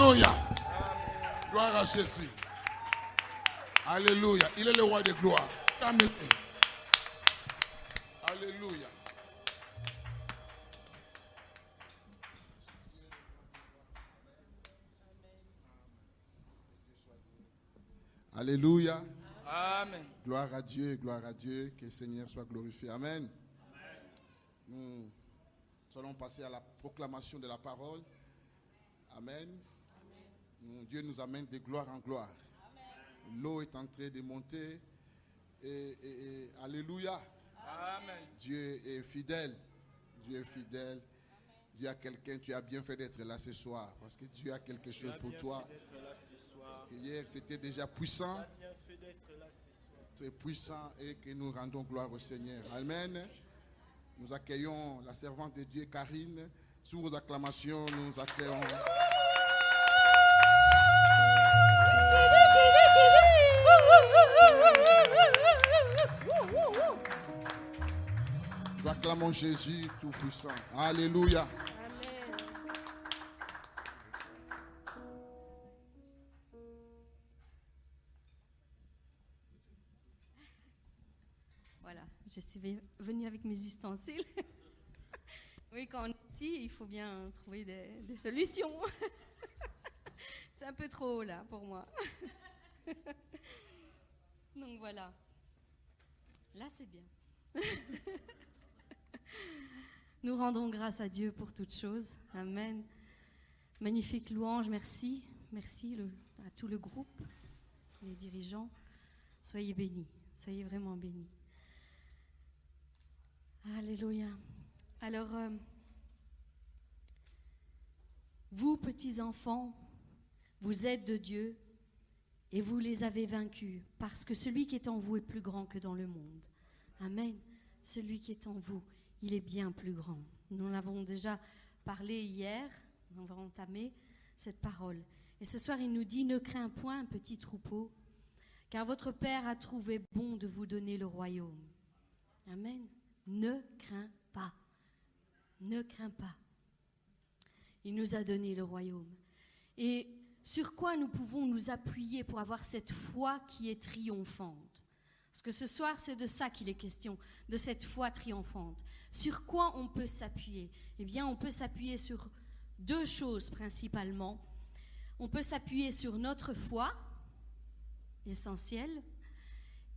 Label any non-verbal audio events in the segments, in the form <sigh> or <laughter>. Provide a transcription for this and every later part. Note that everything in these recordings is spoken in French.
Alléluia. Gloire à Jésus. Alléluia. Il est le roi de gloire. Amen. Alléluia. Alléluia. Amen. Gloire à Dieu, gloire à Dieu. Que le Seigneur soit glorifié. Amen. Nous allons passer à la proclamation de la parole. Amen. Dieu nous amène de gloire en gloire. L'eau est en train de monter. Et, et- et- Alléluia. Amen. Dieu est fidèle. Dieu est fidèle. Dis à quelqu'un, tu as bien fait d'être là ce soir. Parce que Dieu a quelque chose pour toi. Parce que hier, c'était déjà puissant. Très puissant et que nous rendons gloire au Seigneur. Amen. Nous accueillons la servante de Dieu, Karine. Sous vos acclamations, nous accueillons. Nous acclamons Jésus Tout-Puissant. Alléluia. Voilà, je suis ve- venue avec mes ustensiles. <laughs> oui, quand on est petit, il faut bien trouver des solutions. <laughs> C'est un peu trop haut là pour moi. <laughs> Donc voilà. Là, c'est bien. <laughs> Nous rendons grâce à Dieu pour toutes choses. Amen. Magnifique louange, merci. Merci à tout le groupe, les dirigeants. Soyez bénis, soyez vraiment bénis. Alléluia. Alors, euh, vous, petits enfants, vous êtes de Dieu et vous les avez vaincus, parce que celui qui est en vous est plus grand que dans le monde. Amen. Celui qui est en vous, il est bien plus grand. Nous en avons déjà parlé hier, on va entamer cette parole. Et ce soir, il nous dit, ne crains point, petit troupeau, car votre Père a trouvé bon de vous donner le royaume. Amen. Ne crains pas. Ne crains pas. Il nous a donné le royaume. Et sur quoi nous pouvons nous appuyer pour avoir cette foi qui est triomphante? Parce que ce soir, c'est de ça qu'il est question, de cette foi triomphante. Sur quoi on peut s'appuyer? Eh bien, on peut s'appuyer sur deux choses principalement. On peut s'appuyer sur notre foi, essentielle,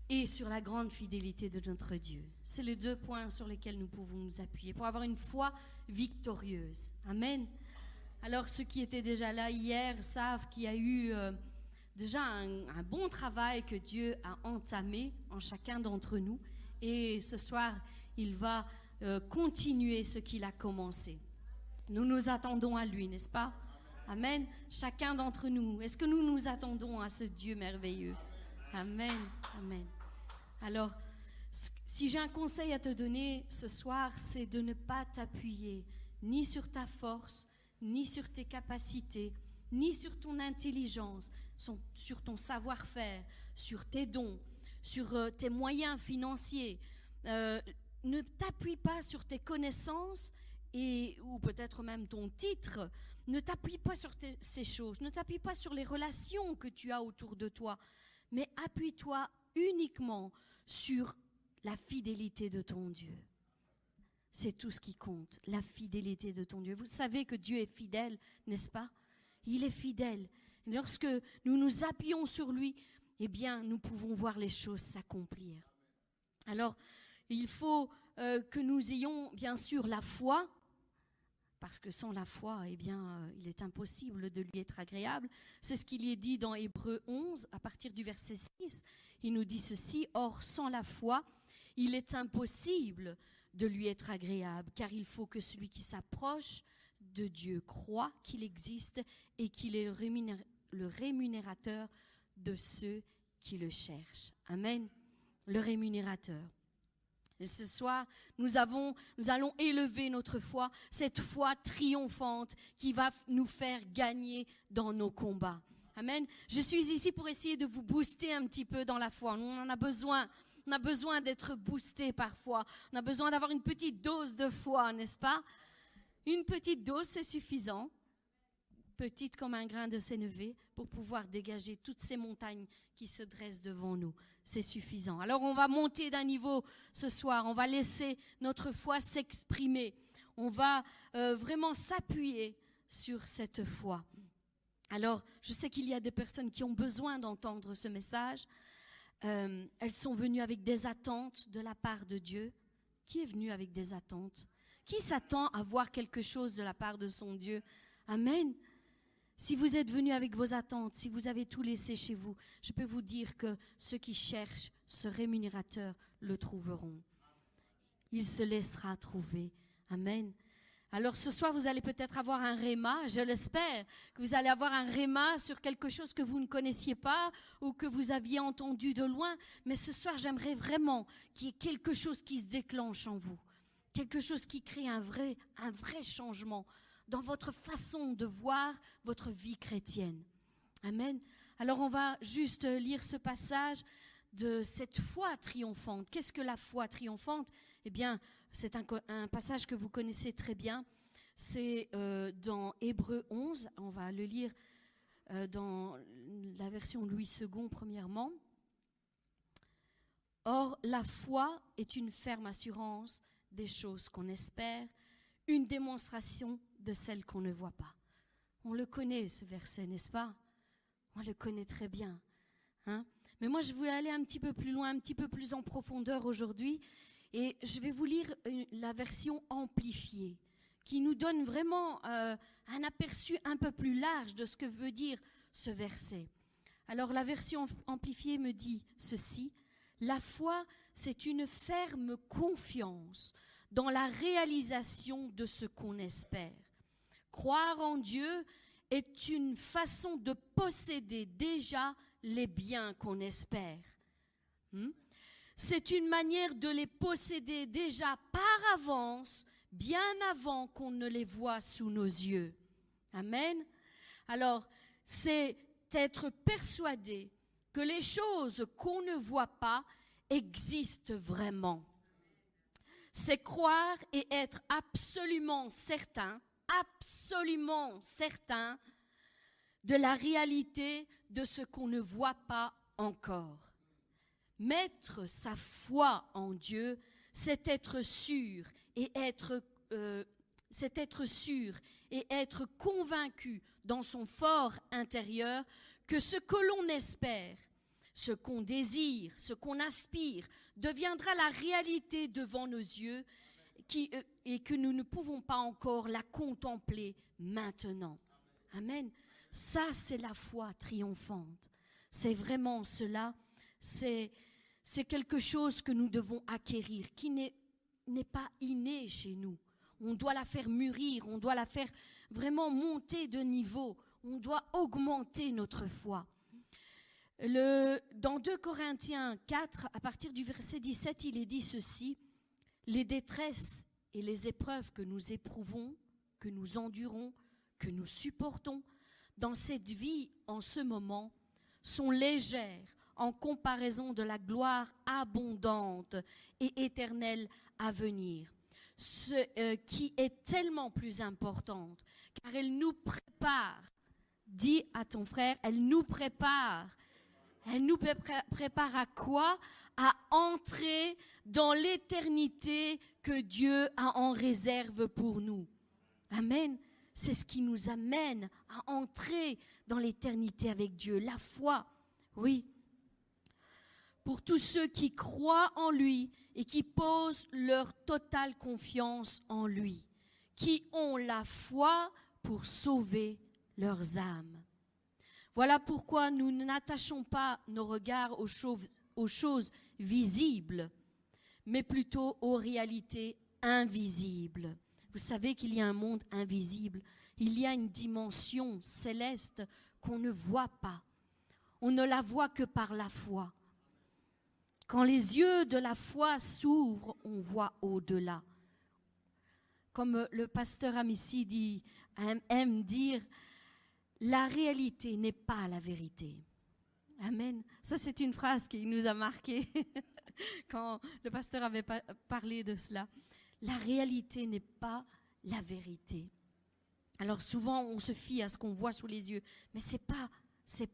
et sur la grande fidélité de notre Dieu. C'est les deux points sur lesquels nous pouvons nous appuyer pour avoir une foi victorieuse. Amen. Alors ceux qui étaient déjà là hier savent qu'il y a eu euh, déjà un, bon travail que Dieu a entamé en chacun d'entre nous. Et ce soir, il va euh, continuer ce qu'il a commencé. Nous nous attendons à lui, n'est-ce pas? Amen. Chacun d'entre nous. Est-ce que nous nous attendons à ce Dieu merveilleux? Amen. Amen. Alors, si j'ai un conseil à te donner ce soir, c'est de ne pas t'appuyer ni sur ta force, ni sur tes capacités, ni sur ton intelligence, sur ton savoir-faire, sur tes dons, sur euh, tes moyens financiers. Euh, ne t'appuie pas sur tes connaissances et ou peut-être même ton titre. Ne t'appuie pas sur ces choses. Ne t'appuie pas sur les relations que tu as autour de toi, mais appuie-toi uniquement sur la fidélité de ton Dieu. C'est tout ce qui compte, la fidélité de ton Dieu. Vous savez que Dieu est fidèle, n'est-ce pas? Il est fidèle. Lorsque nous nous appuyons sur lui, eh bien, nous pouvons voir les choses s'accomplir. Alors, il faut euh, que nous ayons bien sûr la foi, parce que sans la foi, eh bien, euh, il est impossible de lui être agréable. C'est ce qu'il est dit dans Hébreu 11, à partir du verset 6. Il nous dit ceci, Or, sans la foi, il est impossible de lui être agréable, car il faut que celui qui s'approche de Dieu croit qu'il existe et qu'il est le, rémunér- le rémunérateur de ceux qui le cherchent. Amen. Le rémunérateur. Et ce soir, nous, avons, nous allons élever notre foi, cette foi triomphante qui va nous faire gagner dans nos combats. Amen. Je suis ici pour essayer de vous booster un petit peu dans la foi. On en a besoin. On a besoin d'être boosté parfois. On a besoin d'avoir une petite dose de foi, n'est-ce pas? Une petite dose, c'est suffisant. petite comme un grain de sénévé, pour pouvoir dégager toutes ces montagnes qui se dressent devant nous. C'est suffisant. Alors on va monter d'un niveau ce soir, on va laisser notre foi s'exprimer, on va euh, vraiment s'appuyer sur cette foi. Alors je sais qu'il y a des personnes qui ont besoin d'entendre ce message. Euh, elles sont venues avec des attentes de la part de Dieu. Qui est venu avec des attentes? Qui s'attend à voir quelque chose de la part de son Dieu? Amen. Si vous êtes venu avec vos attentes, si vous avez tout laissé chez vous, je peux vous dire que ceux qui cherchent ce rémunérateur le trouveront. Il se laissera trouver. Amen. Alors ce soir, vous allez peut-être avoir un réma, je l'espère, que vous allez avoir un réma sur quelque chose que vous ne connaissiez pas ou que vous aviez entendu de loin. Mais ce soir, j'aimerais vraiment qu'il y ait quelque chose qui se déclenche en vous, quelque chose qui crée un vrai, un vrai changement dans votre façon de voir votre vie chrétienne. Amen. Alors on va juste lire ce passage de cette foi triomphante. Qu'est-ce que la foi triomphante? Eh bien, c'est un, passage que vous connaissez très bien. C'est euh, dans Hébreu 11. On va le lire euh, dans la version Louis II, premièrement. Or, la foi est une ferme assurance des choses qu'on espère, une démonstration de celles qu'on ne voit pas. On le connaît, ce verset, n'est-ce pas? On le connaît très bien. Hein Mais moi, je voulais aller un petit peu plus loin, un petit peu plus en profondeur aujourd'hui. Et je vais vous lire la version amplifiée, qui nous donne vraiment euh, un aperçu un peu plus large de ce que veut dire ce verset. Alors la version amplifiée me dit ceci, la foi, c'est une ferme confiance dans la réalisation de ce qu'on espère. Croire en Dieu est une façon de posséder déjà les biens qu'on espère. Hmm? C'est une manière de les posséder déjà par avance, bien avant qu'on ne les voit sous nos yeux. Amen. Alors, c'est être persuadé que les choses qu'on ne voit pas existent vraiment. C'est croire et être absolument certain absolument certain de la réalité de ce qu'on ne voit pas encore. Mettre sa foi en Dieu, c'est être sûr et être, euh, c'est être sûr et être convaincu dans son fort intérieur que ce que l'on espère, ce qu'on désire, ce qu'on aspire, deviendra la réalité devant nos yeux euh, et que nous ne pouvons pas encore la contempler maintenant. Amen. Ça, c'est la foi triomphante. C'est vraiment cela. C'est, quelque chose que nous devons acquérir, qui n'est, pas inné chez nous. On doit la faire mûrir, on doit la faire vraiment monter de niveau, on doit augmenter notre foi. Dans 2 Corinthiens 4, à partir du verset 17, il est dit ceci, les détresses et les épreuves que nous éprouvons, que nous endurons, que nous supportons dans cette vie en ce moment sont légères en comparaison de la gloire abondante et éternelle à venir, ce euh, qui est tellement plus importante, car elle nous prépare, dis à ton frère, elle nous prépare elle nous prépare à quoi? À entrer dans l'éternité que Dieu a en réserve pour nous. Amen. C'est ce qui nous amène à entrer dans l'éternité avec Dieu. La foi, oui. Pour tous ceux qui croient en lui et qui posent leur totale confiance en lui, qui ont la foi pour sauver leurs âmes. Voilà pourquoi nous n'attachons pas nos regards aux choses, visibles, mais plutôt aux réalités invisibles. Vous savez qu'il y a un monde invisible, il y a une dimension céleste qu'on ne voit pas. On ne la voit que par la foi. Quand les yeux de la foi s'ouvrent, on voit au-delà. Comme le pasteur Amici dit, aime dire, la réalité n'est pas la vérité. Amen. Ça, c'est une phrase qui nous a marqué <laughs> quand le pasteur avait parlé de cela. La réalité n'est pas la vérité. Alors souvent, on se fie à ce qu'on voit sous les yeux, mais c'est pas,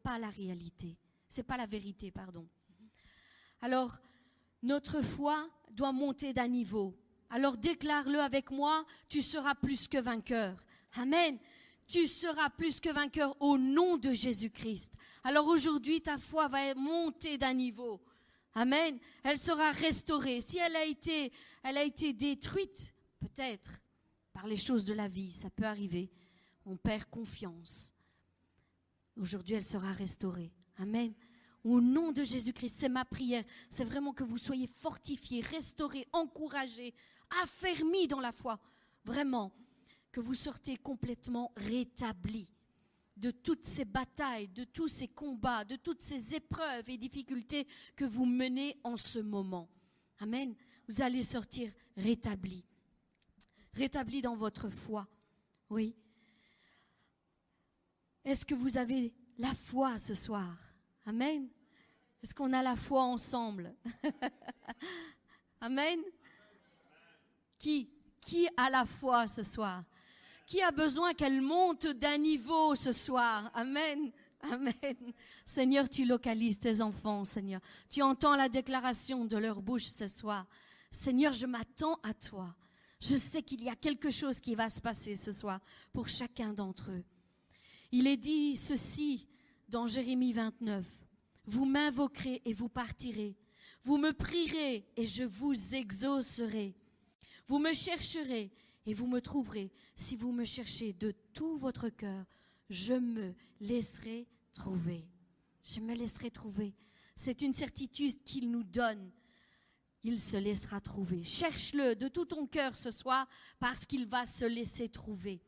pas la réalité. C'est pas la vérité, pardon. Alors, notre foi doit monter d'un niveau. Alors déclare-le avec moi, tu seras plus que vainqueur. Amen. Tu seras plus que vainqueur au nom de Jésus-Christ. Alors aujourd'hui, ta foi va monter d'un niveau. Amen. Elle sera restaurée. Si elle a été, elle a été détruite, peut-être par les choses de la vie, ça peut arriver. On perd confiance. Aujourd'hui, elle sera restaurée. Amen. Au nom de Jésus-Christ, c'est ma prière. C'est vraiment que vous soyez fortifiés, restaurés, encouragés, affermis dans la foi. Vraiment, que vous sortez complètement rétablis de toutes ces batailles, de tous ces combats, de toutes ces épreuves et difficultés que vous menez en ce moment. Amen. Vous allez sortir rétablis. Rétablis dans votre foi. Oui. Est-ce que vous avez la foi ce soir? Amen. Est-ce qu'on a la foi ensemble? <laughs> Amen? Qui Qui a la foi ce soir? Qui a besoin qu'elle monte d'un niveau ce soir? Amen? Amen? Seigneur, tu localises tes enfants, Seigneur. Tu entends la déclaration de leur bouche ce soir. Seigneur, je m'attends à toi. Je sais qu'il y a quelque chose qui va se passer ce soir pour chacun d'entre eux. Il est dit ceci dans Jérémie 29. Vous m'invoquerez et vous partirez. Vous me prierez et je vous exaucerai. Vous me chercherez et vous me trouverez. Si vous me cherchez de tout votre cœur, je me laisserai trouver. Je me laisserai trouver. C'est une certitude qu'il nous donne. Il se laissera trouver. Cherche-le de tout ton cœur ce soir parce qu'il va se laisser trouver.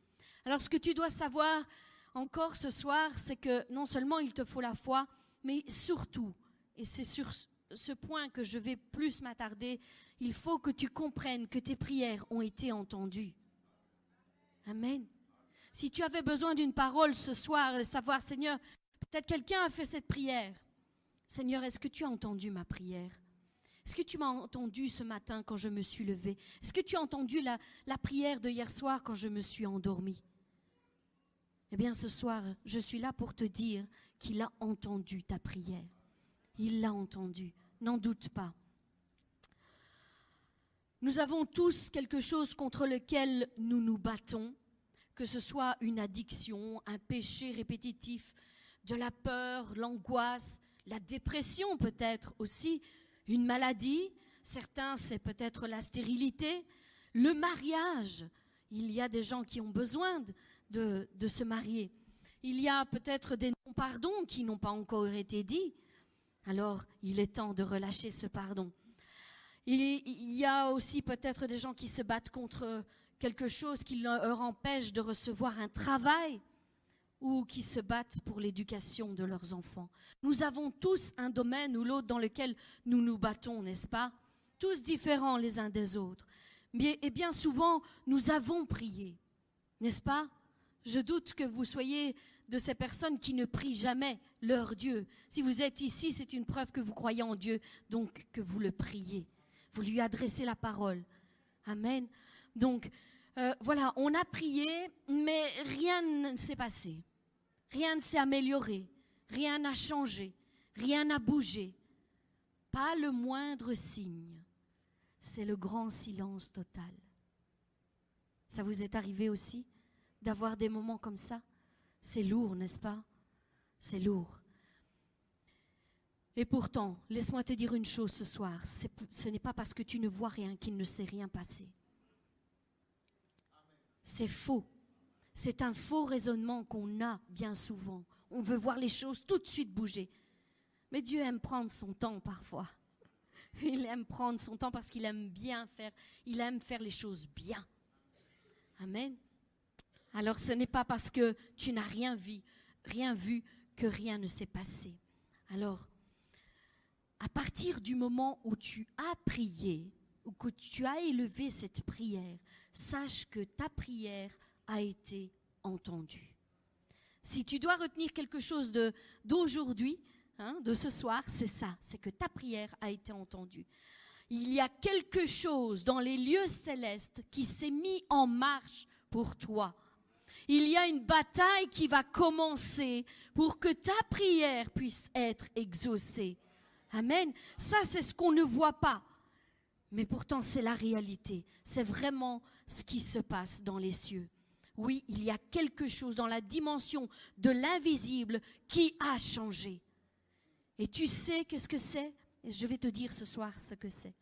Alors ce que tu dois savoir encore ce soir, c'est que non seulement il te faut la foi, mais surtout, et c'est sur ce point que je vais plus m'attarder, il faut que tu comprennes que tes prières ont été entendues. Amen. Si tu avais besoin d'une parole ce soir, savoir, Seigneur, peut-être quelqu'un a fait cette prière. Seigneur, est-ce que tu as entendu ma prière? Est-ce que tu m'as entendu ce matin quand je me suis levée? Est-ce que tu as entendu la, la prière de hier soir quand je me suis endormie? Eh bien, ce soir, je suis là pour te dire qu'il a entendu ta prière. Il l'a entendu, n'en doute pas. Nous avons tous quelque chose contre lequel nous nous battons, que ce soit une addiction, un péché répétitif, de la peur, l'angoisse, la dépression peut-être aussi, une maladie, certains c'est peut-être la stérilité, le mariage. Il y a des gens qui ont besoin de, de se marier. Il y a peut-être des non-pardons qui n'ont pas encore été dits. Alors, il est temps de relâcher ce pardon. Il y a aussi peut-être des gens qui se battent contre quelque chose qui leur empêche de recevoir un travail ou qui se battent pour l'éducation de leurs enfants. Nous avons tous un domaine ou l'autre dans lequel nous nous battons, n'est-ce pas? Tous différents les uns des autres. Et bien souvent, nous avons prié, n'est-ce pas? Je doute que vous soyez de ces personnes qui ne prient jamais leur Dieu. Si vous êtes ici, c'est une preuve que vous croyez en Dieu, donc que vous le priez. Vous lui adressez la parole. Amen. Donc, euh, voilà, on a prié, mais rien ne s'est passé. Rien ne s'est amélioré. Rien n'a changé. Rien n'a bougé. Pas le moindre signe. C'est le grand silence total. Ça vous est arrivé aussi? D'avoir des moments comme ça c'est lourd, n'est-ce pas? C'est lourd. Et pourtant, laisse-moi te dire une chose ce soir, ce n'est pas parce que tu ne vois rien qu'il ne s'est rien passé. C'est faux. C'est un faux raisonnement qu'on a bien souvent. On veut voir les choses tout de suite bouger. Mais Dieu aime prendre son temps parfois. <laughs> Il aime prendre son temps parce qu'il aime bien faire, il aime faire les choses bien. Amen. Alors ce n'est pas parce que tu n'as rien vu, rien vu que rien ne s'est passé. Alors, à partir du moment où tu as prié, ou que tu as élevé cette prière, sache que ta prière a été entendue. Si tu dois retenir quelque chose d'aujourd'hui, hein, de ce soir, c'est ça, c'est que ta prière a été entendue. Il y a quelque chose dans les lieux célestes qui s'est mis en marche pour toi Il y a une bataille qui va commencer pour que ta prière puisse être exaucée. Amen. Ça, c'est ce qu'on ne voit pas. Mais pourtant, c'est la réalité. C'est vraiment ce qui se passe dans les cieux. Oui, il y a quelque chose dans la dimension de l'invisible qui a changé. Et tu sais qu'est-ce que c'est? Je vais te dire ce soir ce que c'est.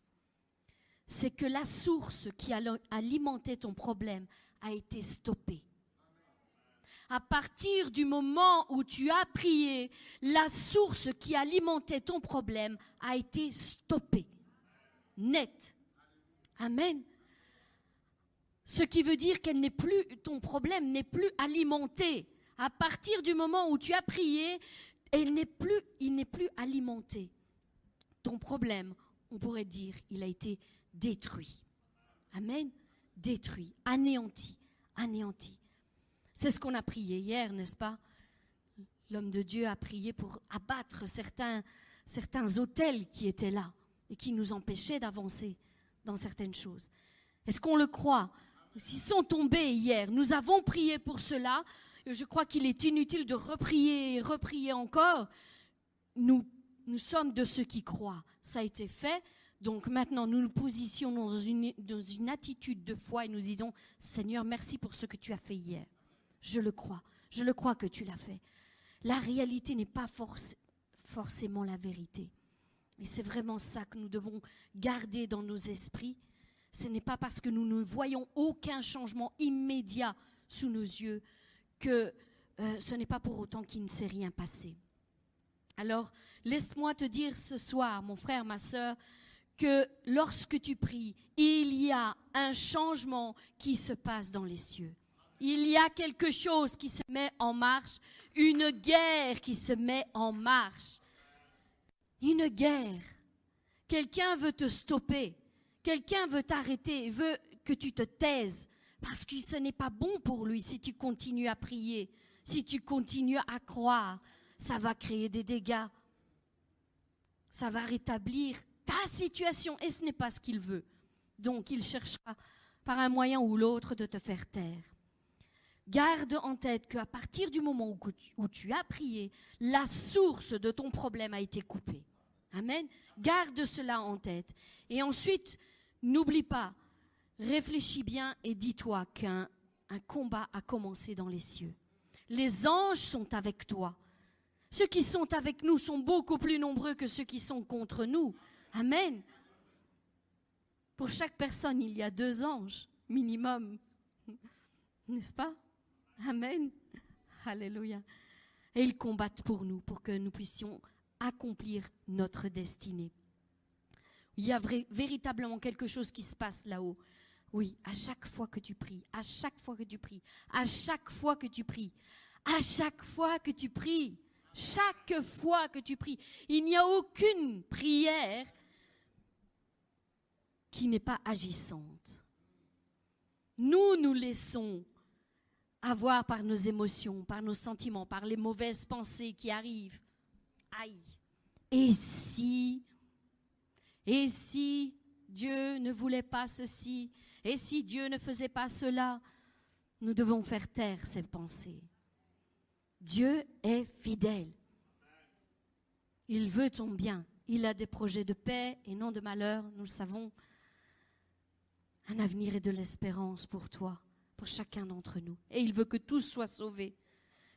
C'est que la source qui alimentait ton problème a été stoppée. À partir du moment où tu as prié, la source qui alimentait ton problème a été stoppée. Net. Amen. Ce qui veut dire qu'elle n'est plus, ton problème n'est plus alimenté. À partir du moment où tu as prié, elle n'est plus, il n'est plus alimenté. Ton problème, on pourrait dire, il a été détruit. Amen. Détruit, anéanti, anéanti. C'est ce qu'on a prié hier, n'est-ce pas? L'homme de Dieu a prié pour abattre certains, certains hôtels qui étaient là et qui nous empêchaient d'avancer dans certaines choses. Est-ce qu'on le croit? S'ils sont tombés hier, nous avons prié pour cela. Je crois qu'il est inutile de reprier et reprier encore. Nous, nous sommes de ceux qui croient. Ça a été fait. Donc maintenant, nous nous positionnons dans une attitude de foi et nous disons, Seigneur, merci pour ce que tu as fait hier. Je le crois. Je le crois que tu l'as fait. La réalité n'est pas forcément la vérité. Et c'est vraiment ça que nous devons garder dans nos esprits ce n'est pas parce que nous ne voyons aucun changement immédiat sous nos yeux que euh, ce n'est pas pour autant qu'il ne s'est rien passé. Alors, laisse-moi te dire ce soir, mon frère, ma sœur, que lorsque tu pries, il y a un changement qui se passe dans les cieux. Il y a quelque chose qui se met en marche, une guerre qui se met en marche. Une guerre. Quelqu'un veut te stopper. Quelqu'un veut t'arrêter, veut que tu te taises, parce que ce n'est pas bon pour lui si tu continues à prier, si tu continues à croire. Ça va créer des dégâts. Ça va rétablir ta situation et ce n'est pas ce qu'il veut. Donc il cherchera par un moyen ou l'autre de te faire taire. Garde en tête qu'à partir du moment où tu, as prié, la source de ton problème a été coupée. Amen. Garde cela en tête. Et ensuite, N'oublie pas, réfléchis bien et dis-toi qu'un un combat a commencé dans les cieux. Les anges sont avec toi. Ceux qui sont avec nous sont beaucoup plus nombreux que ceux qui sont contre nous. Amen. Pour chaque personne, il y a deux anges minimum. N'est-ce pas? Amen. Alléluia. Et ils combattent pour nous, pour que nous puissions accomplir notre destinée. Il y a véritablement quelque chose qui se passe là-haut. Oui, à chaque fois que tu pries, à chaque fois que tu pries, à chaque fois que tu pries, à chaque fois que tu pries, chaque fois que tu pries, il n'y a aucune prière qui n'est pas agissante. Nous nous laissons avoir par nos émotions, par nos sentiments, par les mauvaises pensées qui arrivent. Aïe. Et si et si Dieu ne voulait pas ceci Et si Dieu ne faisait pas cela Nous devons faire taire ces pensées. Dieu est fidèle. Il veut ton bien. Il a des projets de paix et non de malheur, nous le savons. Un avenir et de l'espérance pour toi, pour chacun d'entre nous. Et il veut que tous soient sauvés.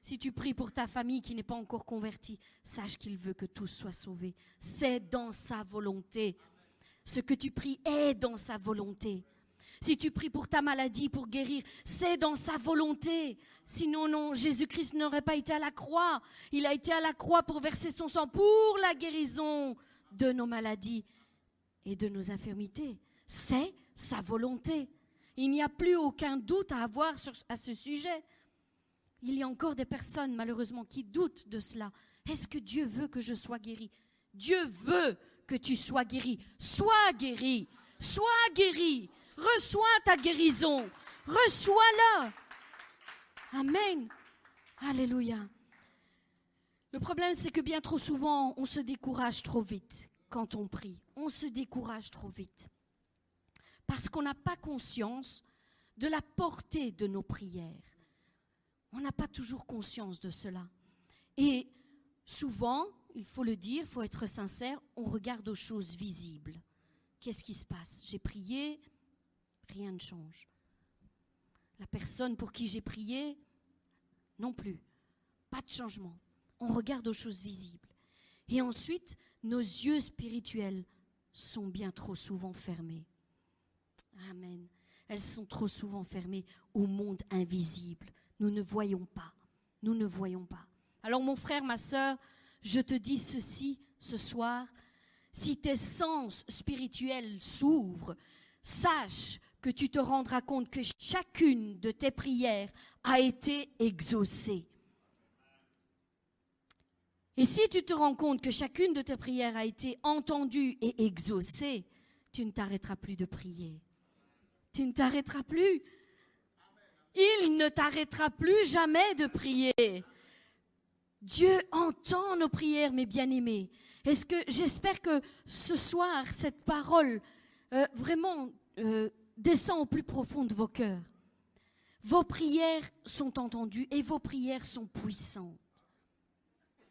Si tu pries pour ta famille qui n'est pas encore convertie, sache qu'il veut que tous soient sauvés. C'est dans sa volonté. Ce que tu pries est dans sa volonté. Si tu pries pour ta maladie, pour guérir, c'est dans sa volonté. Sinon, non, Jésus-Christ n'aurait pas été à la croix. Il a été à la croix pour verser son sang pour la guérison de nos maladies et de nos infirmités. C'est sa volonté. Il n'y a plus aucun doute à avoir à ce sujet. Il y a encore des personnes, malheureusement, qui doutent de cela. Est-ce que Dieu veut que je sois guéri Dieu veut que tu sois guéri. Sois guéri. Sois guéri. Reçois ta guérison. Reçois-la. Amen. Alléluia. Le problème, c'est que bien trop souvent, on se décourage trop vite quand on prie. On se décourage trop vite. Parce qu'on n'a pas conscience de la portée de nos prières. On n'a pas toujours conscience de cela. Et souvent, il faut le dire, il faut être sincère, on regarde aux choses visibles. Qu'est-ce qui se passe? J'ai prié, rien ne change. La personne pour qui j'ai prié, non plus. Pas de changement. On regarde aux choses visibles. Et ensuite, nos yeux spirituels sont bien trop souvent fermés. Amen. Elles sont trop souvent fermées au monde invisible. Nous ne voyons pas. Nous ne voyons pas. Alors mon frère, ma sœur, je te dis ceci ce soir. Si tes sens spirituels s'ouvrent, sache que tu te rendras compte que chacune de tes prières a été exaucée. Et si tu te rends compte que chacune de tes prières a été entendue et exaucée, tu ne t'arrêteras plus de prier. Tu ne t'arrêteras plus. Il ne t'arrêtera plus jamais de prier. Dieu entend nos prières, mes bien-aimés. Est-ce que j'espère que ce soir cette parole euh, vraiment euh, descend au plus profond de vos cœurs. Vos prières sont entendues et vos prières sont puissantes.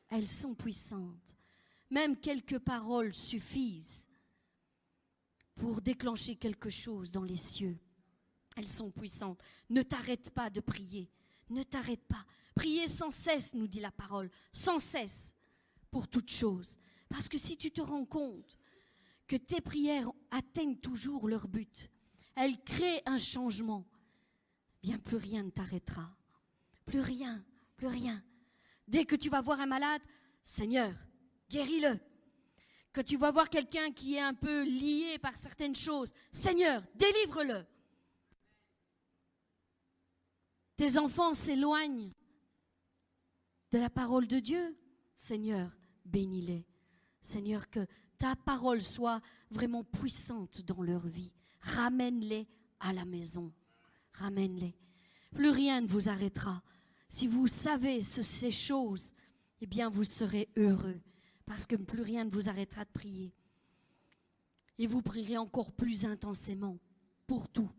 Elles sont puissantes. Même quelques paroles suffisent pour déclencher quelque chose dans les cieux. Elles sont puissantes. Ne t'arrête pas de prier. Ne t'arrête pas. Priez sans cesse, nous dit la parole, sans cesse, pour toute chose. Parce que si tu te rends compte que tes prières atteignent toujours leur but, elles créent un changement, bien plus rien ne t'arrêtera. Plus rien, plus rien. Dès que tu vas voir un malade, Seigneur, guéris-le. Que tu vas voir quelqu'un qui est un peu lié par certaines choses, Seigneur, délivre-le. Tes enfants s'éloignent de la parole de Dieu. Seigneur, bénis-les. Seigneur, que ta parole soit vraiment puissante dans leur vie. Ramène-les à la maison. Ramène-les. Plus rien ne vous arrêtera. Si vous savez ces choses, eh bien, vous serez heureux parce que plus rien ne vous arrêtera de prier. Et vous prierez encore plus intensément pour tout.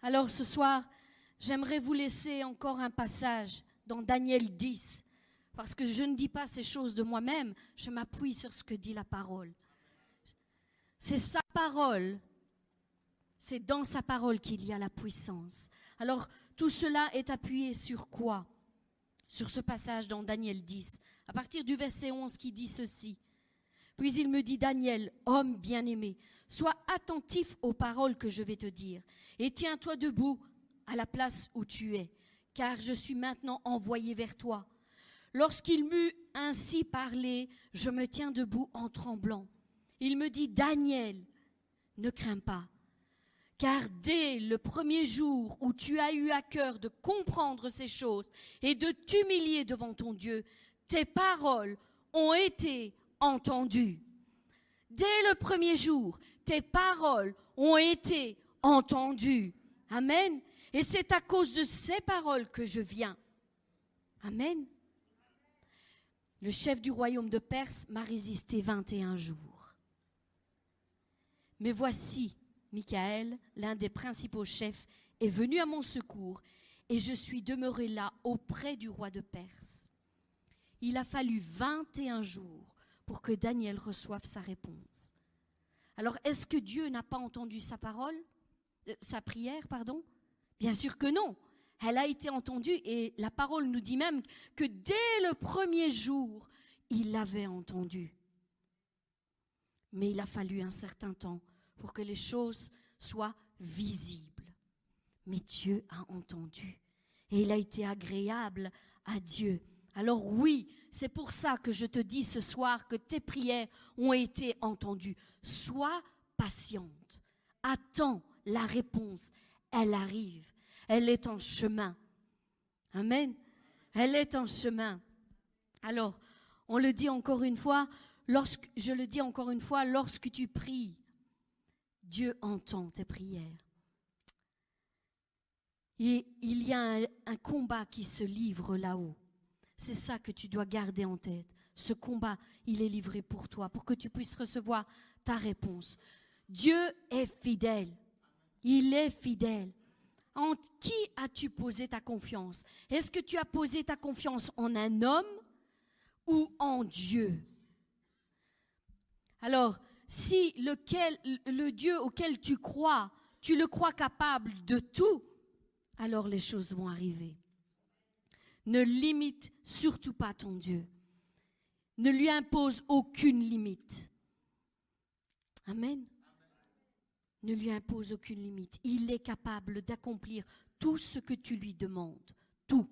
Alors ce soir, j'aimerais vous laisser encore un passage dans Daniel 10, parce que je ne dis pas ces choses de moi-même, je m'appuie sur ce que dit la parole. C'est sa parole, c'est dans sa parole qu'il y a la puissance. Alors tout cela est appuyé sur quoi? Sur ce passage dans Daniel 10, à partir du verset 11 qui dit ceci. Puis il me dit, Daniel, homme bien-aimé, sois attentif aux paroles que je vais te dire, et tiens-toi debout à la place où tu es car je suis maintenant envoyé vers toi. Lorsqu'il m'eut ainsi parlé, je me tiens debout en tremblant. Il me dit, Daniel, ne crains pas, car dès le premier jour où tu as eu à cœur de comprendre ces choses et de t'humilier devant ton Dieu, tes paroles ont été entendues. Dès le premier jour, tes paroles ont été entendues. Amen. Et c'est à cause de ces paroles que je viens. Amen. Le chef du royaume de Perse m'a résisté 21 jours. Mais voici, Michael, l'un des principaux chefs, est venu à mon secours et je suis demeuré là auprès du roi de Perse. Il a fallu 21 jours pour que Daniel reçoive sa réponse. Alors, est-ce que Dieu n'a pas entendu sa parole, euh, sa prière, pardon? Bien sûr que non. Elle a été entendue et la parole nous dit même que dès le premier jour, il l'avait entendue. Mais il a fallu un certain temps pour que les choses soient visibles. Mais Dieu a entendu et il a été agréable à Dieu. Alors oui, c'est pour ça que je te dis ce soir que tes prières ont été entendues. Sois patiente. Attends la réponse elle arrive. Elle est en chemin. Amen. Elle est en chemin. Alors, on le dit encore une fois, lorsque, je le dis encore une fois, lorsque tu pries, Dieu entend tes prières. Et il y a un, un combat qui se livre là-haut. C'est ça que tu dois garder en tête. Ce combat, il est livré pour toi, pour que tu puisses recevoir ta réponse. Dieu est fidèle. Il est fidèle. En qui as-tu posé ta confiance? Est-ce que tu as posé ta confiance en un homme ou en Dieu? Alors, si le Dieu auquel tu crois, tu le crois capable de tout, alors les choses vont arriver. Ne limite surtout pas ton Dieu. Ne lui impose aucune limite. Amen. Ne lui impose aucune limite. Il est capable d'accomplir tout ce que tu lui demandes. Tout.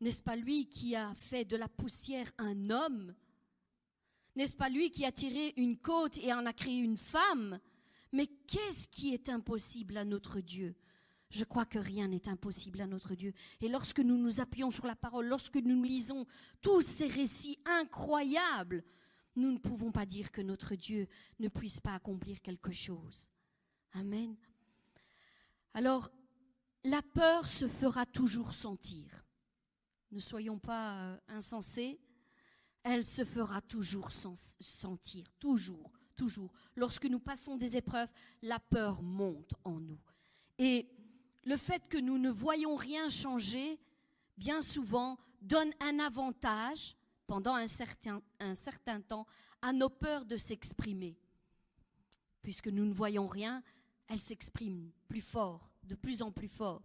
N'est-ce pas lui qui a fait de la poussière un homme? N'est-ce pas lui qui a tiré une côte et en a créé une femme? Mais qu'est-ce qui est impossible à notre Dieu? Je crois que rien n'est impossible à notre Dieu. Et lorsque nous nous appuyons sur la parole, lorsque nous lisons tous ces récits incroyables, nous ne pouvons pas dire que notre Dieu ne puisse pas accomplir quelque chose. Amen. Alors, la peur se fera toujours sentir. Ne soyons pas euh, insensés. Elle se fera toujours sentir, toujours, toujours. Lorsque nous passons des épreuves, la peur monte en nous. Et le fait que nous ne voyons rien changer, bien souvent, donne un avantage pendant un certain, un certain temps à nos peurs de s'exprimer. Puisque nous ne voyons rien, elles s'expriment plus fort, de plus en plus fort.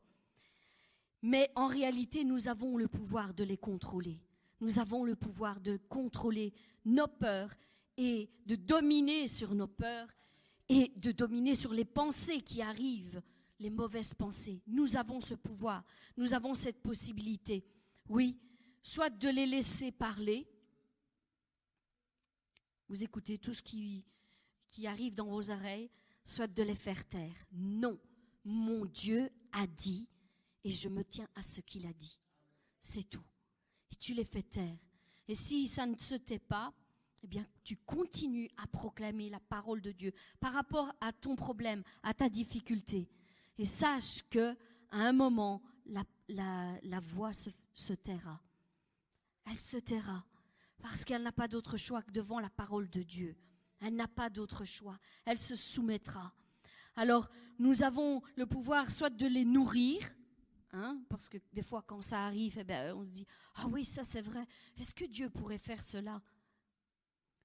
Mais en réalité, nous avons le pouvoir de les contrôler. Nous avons le pouvoir de contrôler nos peurs et de dominer sur nos peurs et de dominer sur les pensées qui arrivent les mauvaises pensées. Nous avons ce pouvoir, nous avons cette possibilité. Oui, soit de les laisser parler. Vous écoutez tout ce qui, arrive dans vos oreilles, soit de les faire taire. Non, mon Dieu a dit et je me tiens à ce qu'il a dit. C'est tout. Et tu les fais taire. Et si ça ne se tait pas, eh bien, tu continues à proclamer la parole de Dieu par rapport à ton problème, à ta difficulté. Et sache que à un moment, la, voix se, se taira. Elle se taira parce qu'elle n'a pas d'autre choix que devant la parole de Dieu. Elle n'a pas d'autre choix. Elle se soumettra. Alors, nous avons le pouvoir soit de les nourrir, hein, parce que des fois, quand ça arrive, eh ben, on se dit Ah oui, ça c'est vrai. Est-ce que Dieu pourrait faire cela?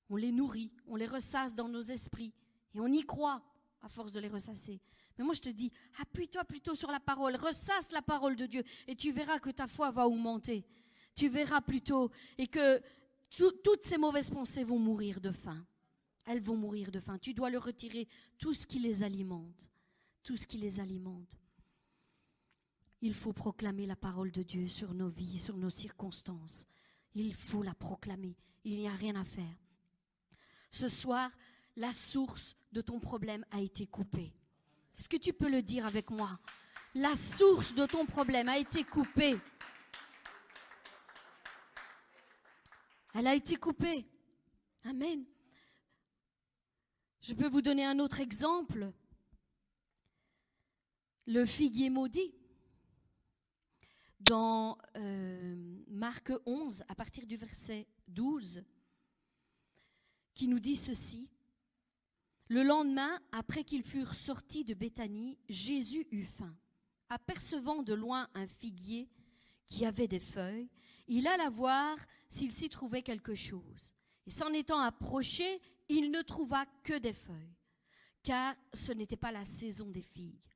On les nourrit, on les ressasse dans nos esprits, et on y croit à force de les ressasser. Mais moi, je te dis, appuie-toi plutôt sur la parole, ressasse la parole de Dieu et tu verras que ta foi va augmenter. Tu verras plutôt et que toutes ces mauvaises pensées vont mourir de faim. Elles vont mourir de faim. Tu dois leur retirer tout ce qui les alimente. Tout ce qui les alimente. Il faut proclamer la parole de Dieu sur nos vies, sur nos circonstances. Il faut la proclamer. Il n'y a rien à faire. Ce soir, la source de ton problème a été coupée. Est-ce que tu peux le dire avec moi? La source de ton problème a été coupée. Elle a été coupée. Amen. Je peux vous donner un autre exemple. Le figuier maudit. Dans euh, Marc 11, à partir du verset 12, qui nous dit ceci. Le lendemain, après qu'ils furent sortis de Béthanie, Jésus eut faim. Apercevant de loin un figuier qui avait des feuilles, il alla voir s'il s'y trouvait quelque chose. Et s'en étant approché, il ne trouva que des feuilles, car ce n'était pas la saison des figues.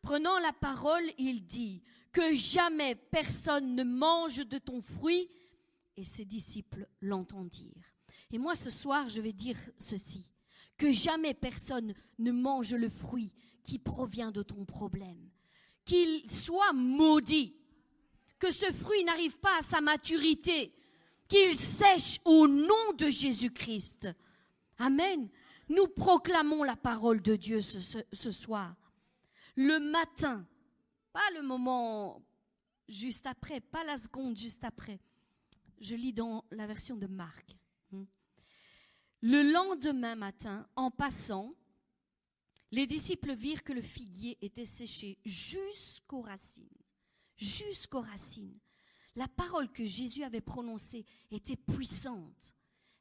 Prenant la parole, il dit, Que jamais personne ne mange de ton fruit. Et ses disciples l'entendirent. Et moi, ce soir, je vais dire ceci que jamais personne ne mange le fruit qui provient de ton problème. Qu'il soit maudit, que ce fruit n'arrive pas à sa maturité, qu'il sèche au nom de Jésus-Christ. Amen. Nous proclamons la parole de Dieu ce, soir. Le matin, pas le moment juste après, pas la seconde juste après. Je lis dans la version de Marc. Le lendemain matin, en passant, les disciples virent que le figuier était séché jusqu'aux racines. Jusqu'aux racines. La parole que Jésus avait prononcée était puissante.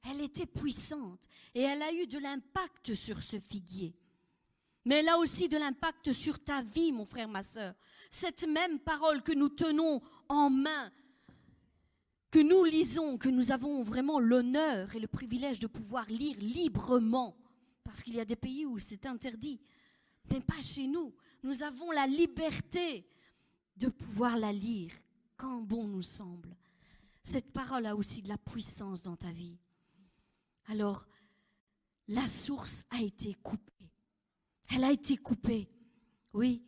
Elle était puissante et elle a eu de l'impact sur ce figuier. mais elle a aussi de l'impact sur ta vie, mon frère, ma soeur. Cette même parole que nous tenons en main, que nous lisons, que nous avons vraiment l'honneur et le privilège de pouvoir lire librement, parce qu'il y a des pays où c'est interdit, mais pas chez nous. Nous avons la liberté de pouvoir la lire quand bon nous semble. Cette parole a aussi de la puissance dans ta vie. Alors, la source a été coupée. Elle a été coupée. Oui.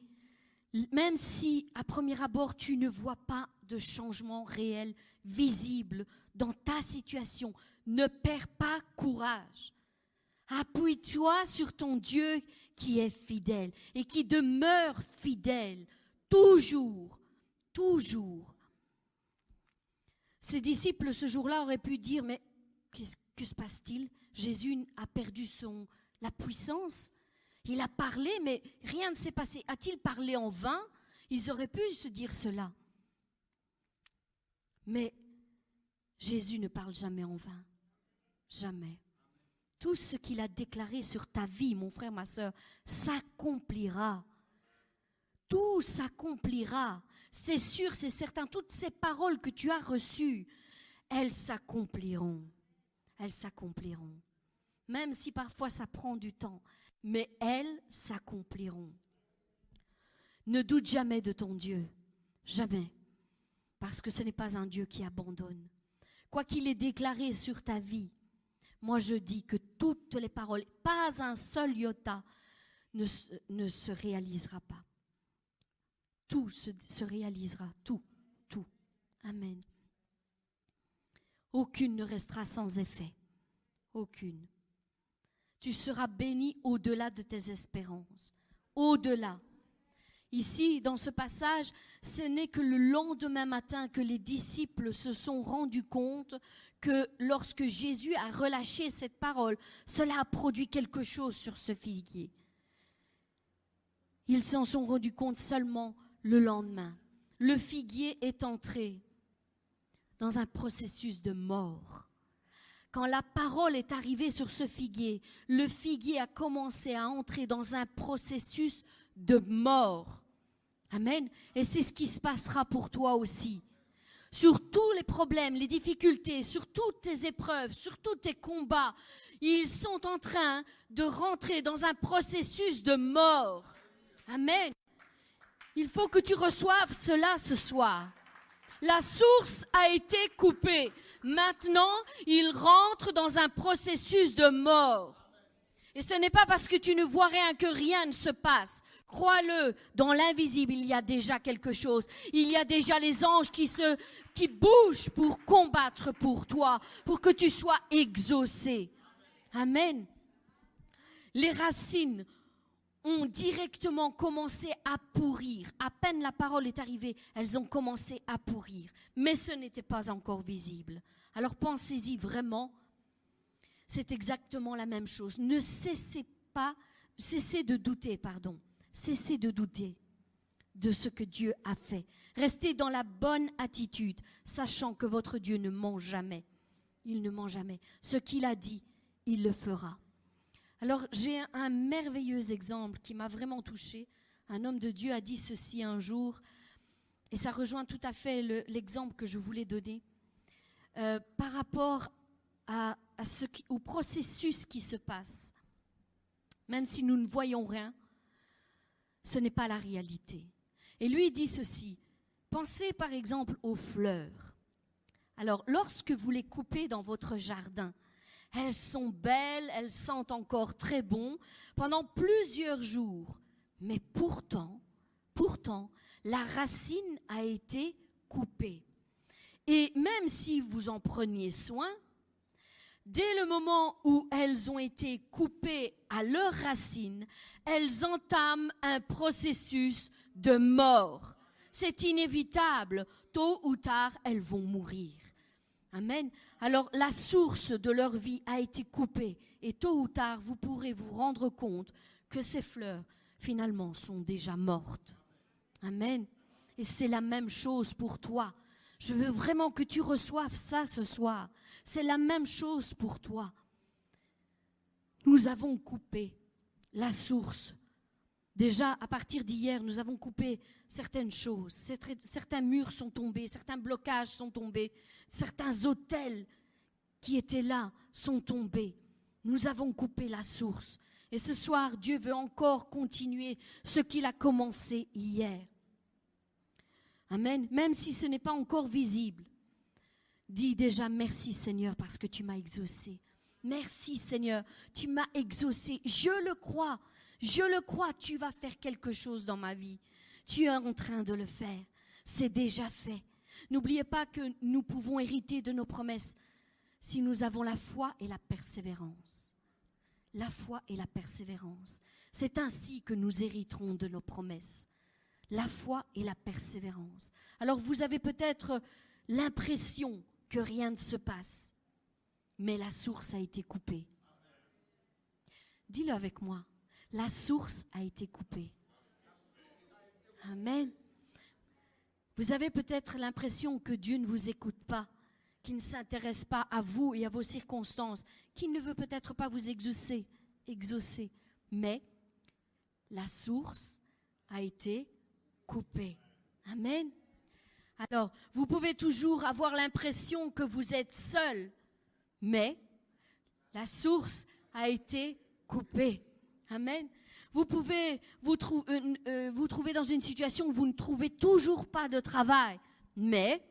Même si à premier abord tu ne vois pas de changement réel, visible dans ta situation, ne perds pas courage. Appuie-toi sur ton Dieu qui est fidèle et qui demeure fidèle toujours, toujours. Ses disciples ce jour-là auraient pu dire, mais qu'est-ce que se passe-t-il? Jésus a perdu son, la puissance il a parlé, mais rien ne s'est passé. A-t-il parlé en vain? Ils auraient pu se dire cela. Mais Jésus ne parle jamais en vain. Jamais. Tout ce qu'il a déclaré sur ta vie, mon frère, ma soeur, s'accomplira. Tout s'accomplira. C'est sûr, c'est certain. Toutes ces paroles que tu as reçues, elles s'accompliront. Elles s'accompliront. Même si parfois ça prend du temps, mais elles s'accompliront. Ne doute jamais de ton Dieu, jamais, parce que ce n'est pas un Dieu qui abandonne. Quoi qu'il ait déclaré sur ta vie, moi je dis que toutes les paroles, pas un seul iota ne, se réalisera pas. Tout se, se réalisera, tout, tout. Amen. Aucune ne restera sans effet. Aucune tu seras béni au-delà de tes espérances. Au-delà. Ici, dans ce passage, ce n'est que le lendemain matin que les disciples se sont rendus compte que lorsque Jésus a relâché cette parole, cela a produit quelque chose sur ce figuier. Ils s'en sont rendus compte seulement le lendemain. Le figuier est entré dans un processus de mort quand la parole est arrivée sur ce figuier, le figuier a commencé à entrer dans un processus de mort. Amen. Et c'est ce qui se passera pour toi aussi. Sur tous les problèmes, les difficultés, sur toutes tes épreuves, sur tous tes combats, ils sont en train de rentrer dans un processus de mort. Amen. Il faut que tu reçoives cela ce soir. La source a été coupée. Maintenant, il rentre dans un processus de mort. Et ce n'est pas parce que tu ne vois rien que rien ne se passe. Crois-le, dans l'invisible, il y a déjà quelque chose. Il y a déjà les anges qui se, qui bougent pour combattre pour toi, pour que tu sois exaucé. Amen. Les racines ont directement commencé à pourrir. À peine la parole est arrivée, elles ont commencé à pourrir. Mais ce n'était pas encore visible. Alors pensez-y vraiment. C'est exactement la même chose. Ne cessez pas, cessez de douter, pardon. Cessez de douter de ce que Dieu a fait. Restez dans la bonne attitude, sachant que votre Dieu ne ment jamais. Il ne ment jamais. Ce qu'il a dit, il le fera. Alors j'ai un merveilleux exemple qui m'a vraiment touché. Un homme de Dieu a dit ceci un jour, et ça rejoint tout à fait l'exemple que je voulais donner, euh, par rapport à, au processus qui se passe. Même si nous ne voyons rien, ce n'est pas la réalité. Et lui dit ceci, pensez par exemple aux fleurs. Alors lorsque vous les coupez dans votre jardin, elles sont belles, elles sentent encore très bon pendant plusieurs jours. Mais pourtant, pourtant, la racine a été coupée. Et même si vous en preniez soin, dès le moment où elles ont été coupées à leurs racines, elles entament un processus de mort. C'est inévitable. Tôt ou tard, elles vont mourir. Amen. Alors la source de leur vie a été coupée et tôt ou tard, vous pourrez vous rendre compte que ces fleurs, finalement, sont déjà mortes. Amen. Et c'est la même chose pour toi. Je veux vraiment que tu reçoives ça ce soir. C'est la même chose pour toi. Nous avons coupé la source Déjà, à partir d'hier, nous avons coupé certaines choses. Certains murs sont tombés, certains blocages sont tombés, certains hôtels qui étaient là sont tombés. Nous avons coupé la source. Et ce soir, Dieu veut encore continuer ce qu'il a commencé hier. Amen. Même si ce n'est pas encore visible. Dis déjà merci Seigneur parce que tu m'as exaucé. Merci Seigneur, tu m'as exaucé. Je le crois. Je le crois, tu vas faire quelque chose dans ma vie. Tu es en train de le faire. C'est déjà fait. N'oubliez pas que nous pouvons hériter de nos promesses si nous avons la foi et la persévérance. La foi et la persévérance. C'est ainsi que nous hériterons de nos promesses. La foi et la persévérance. Alors vous avez peut-être l'impression que rien ne se passe, mais la source a été coupée. Dis-le avec moi. La source a été coupée. Amen. Vous avez peut-être l'impression que Dieu ne vous écoute pas, qu'il ne s'intéresse pas à vous et à vos circonstances, qu'il ne veut peut-être pas vous exaucer, exaucer. Mais la source a été coupée. Amen. Alors, vous pouvez toujours avoir l'impression que vous êtes seul, mais la source a été coupée. Amen. Vous pouvez vous, euh, euh, vous trouver dans une situation où vous ne trouvez toujours pas de travail, mais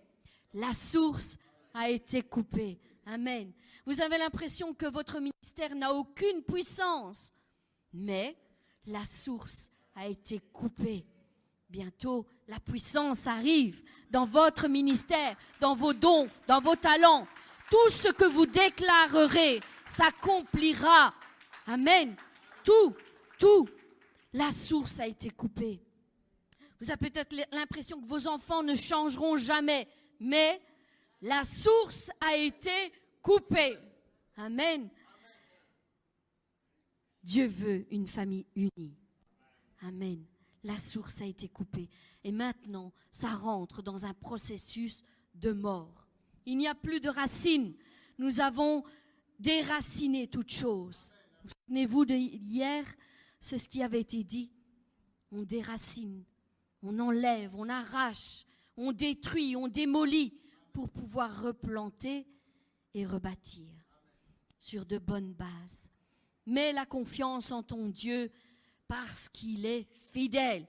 la source a été coupée. Amen. Vous avez l'impression que votre ministère n'a aucune puissance, mais la source a été coupée. Bientôt, la puissance arrive dans votre ministère, dans vos dons, dans vos talents. Tout ce que vous déclarerez s'accomplira. Amen. Tout, tout. La source a été coupée. Vous avez peut-être l'impression que vos enfants ne changeront jamais, mais la source a été coupée. Amen. Dieu veut une famille unie. Amen. La source a été coupée. Et maintenant, ça rentre dans un processus de mort. Il n'y a plus de racines. Nous avons déraciné toute chose. Vous souvenez-vous de hier? C'est ce qui avait été dit. On déracine, on enlève, on arrache, on détruit, on démolit pour pouvoir replanter et rebâtir sur de bonnes bases. Mets la confiance en ton Dieu parce qu'il est fidèle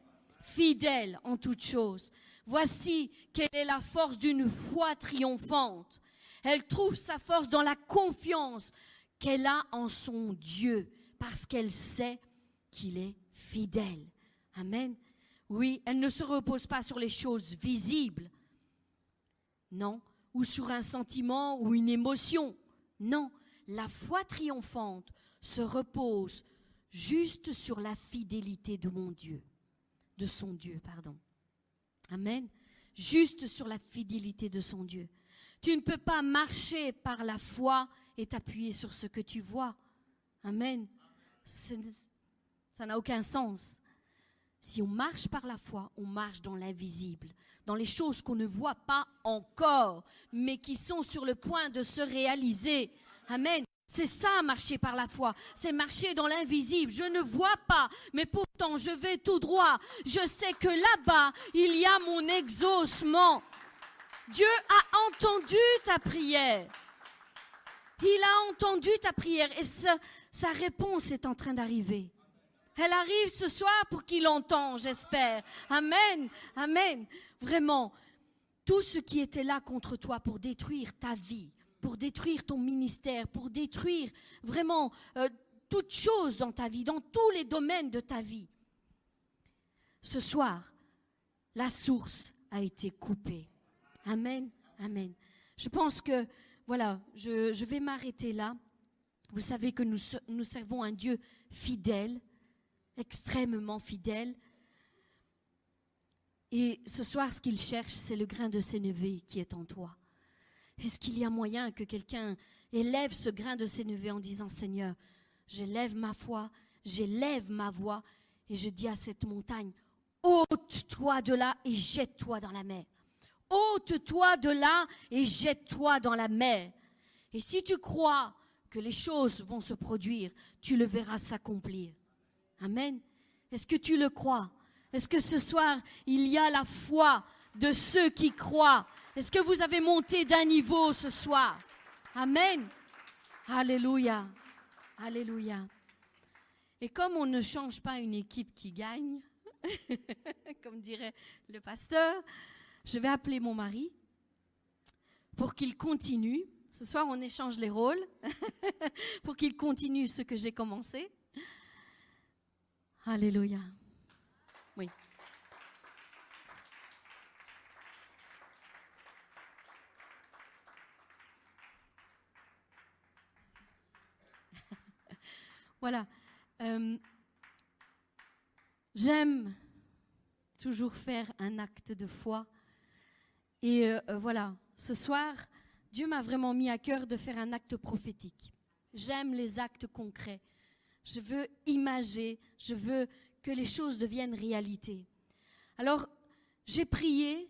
fidèle en toutes choses. Voici quelle est la force d'une foi triomphante. Elle trouve sa force dans la confiance qu'elle a en son Dieu, parce qu'elle sait qu'il est fidèle. Amen. Oui, elle ne se repose pas sur les choses visibles, non, ou sur un sentiment ou une émotion. Non, la foi triomphante se repose juste sur la fidélité de mon Dieu de son Dieu, pardon. Amen. Juste sur la fidélité de son Dieu. Tu ne peux pas marcher par la foi et t'appuyer sur ce que tu vois. Amen. Ça n'a aucun sens. Si on marche par la foi, on marche dans l'invisible, dans les choses qu'on ne voit pas encore, mais qui sont sur le point de se réaliser. Amen. C'est ça, marcher par la foi. C'est marcher dans l'invisible. Je ne vois pas, mais pourtant je vais tout droit. Je sais que là-bas, il y a mon exaucement. Dieu a entendu ta prière. Il a entendu ta prière et sa, réponse est en train d'arriver. Elle arrive ce soir pour qu'il entende, j'espère. Amen, amen. Vraiment, tout ce qui était là contre toi pour détruire ta vie, pour détruire ton ministère, pour détruire vraiment euh, toute chose dans ta vie, dans tous les domaines de ta vie. Ce soir, la source a été coupée. Amen, amen. Je pense que, voilà, je, vais m'arrêter là. Vous savez que nous, nous servons un Dieu fidèle, extrêmement fidèle. Et ce soir, ce qu'il cherche, c'est le grain de sénévé qui est en toi. Est-ce qu'il y a moyen que quelqu'un élève ce grain de sénévé en disant Seigneur, j'élève ma foi, j'élève ma voix et je dis à cette montagne, ôte-toi de là et jette-toi dans la mer. Ôte-toi de là et jette-toi dans la mer. Et si tu crois que les choses vont se produire, tu le verras s'accomplir. Amen. Est-ce que tu le crois? Est-ce que ce soir, il y a la foi de ceux qui croient Est-ce que vous avez monté d'un niveau ce soir? Amen. Alléluia. Alléluia. Et comme on ne change pas une équipe qui gagne, <laughs> comme dirait le pasteur, je vais appeler mon mari pour qu'il continue. Ce soir, on échange les rôles <laughs> pour qu'il continue ce que j'ai commencé. Alléluia. Oui. Voilà. Euh, j'aime toujours faire un acte de foi. Et euh, euh, voilà, ce soir, Dieu m'a vraiment mis à cœur de faire un acte prophétique. J'aime les actes concrets. Je veux imager, je veux que les choses deviennent réalité. Alors, j'ai prié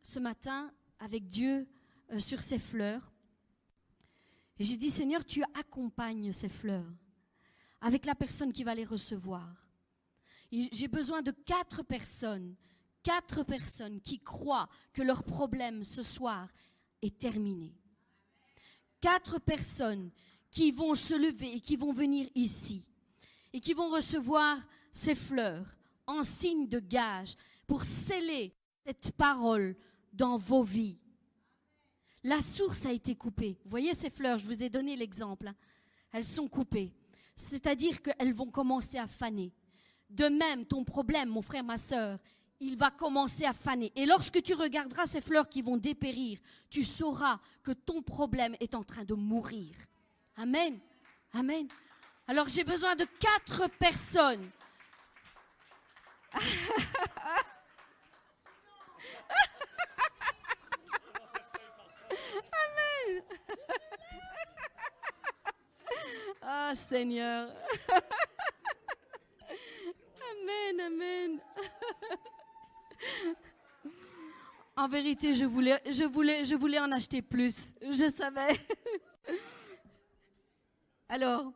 ce matin avec Dieu sur ces fleurs. Et j'ai dit, Seigneur, tu accompagnes ces fleurs avec la personne qui va les recevoir. J'ai besoin de quatre personnes, quatre personnes qui croient que leur problème ce soir est terminé. Quatre personnes qui vont se lever et qui vont venir ici et qui vont recevoir ces fleurs en signe de gage pour sceller cette parole dans vos vies. La source a été coupée. Vous voyez ces fleurs, je vous ai donné l'exemple. Hein. Elles sont coupées. C'est-à-dire qu'elles vont commencer à faner. De même, ton problème, mon frère, ma soeur, il va commencer à faner. Et lorsque tu regarderas ces fleurs qui vont dépérir, tu sauras que ton problème est en train de mourir. Amen. Amen. Alors j'ai besoin de quatre personnes. <laughs> Amen. Ah Seigneur. <laughs> Amen, amen. <laughs> En vérité, je voulais, je voulais, je voulais en acheter plus. Je savais. <laughs> Alors,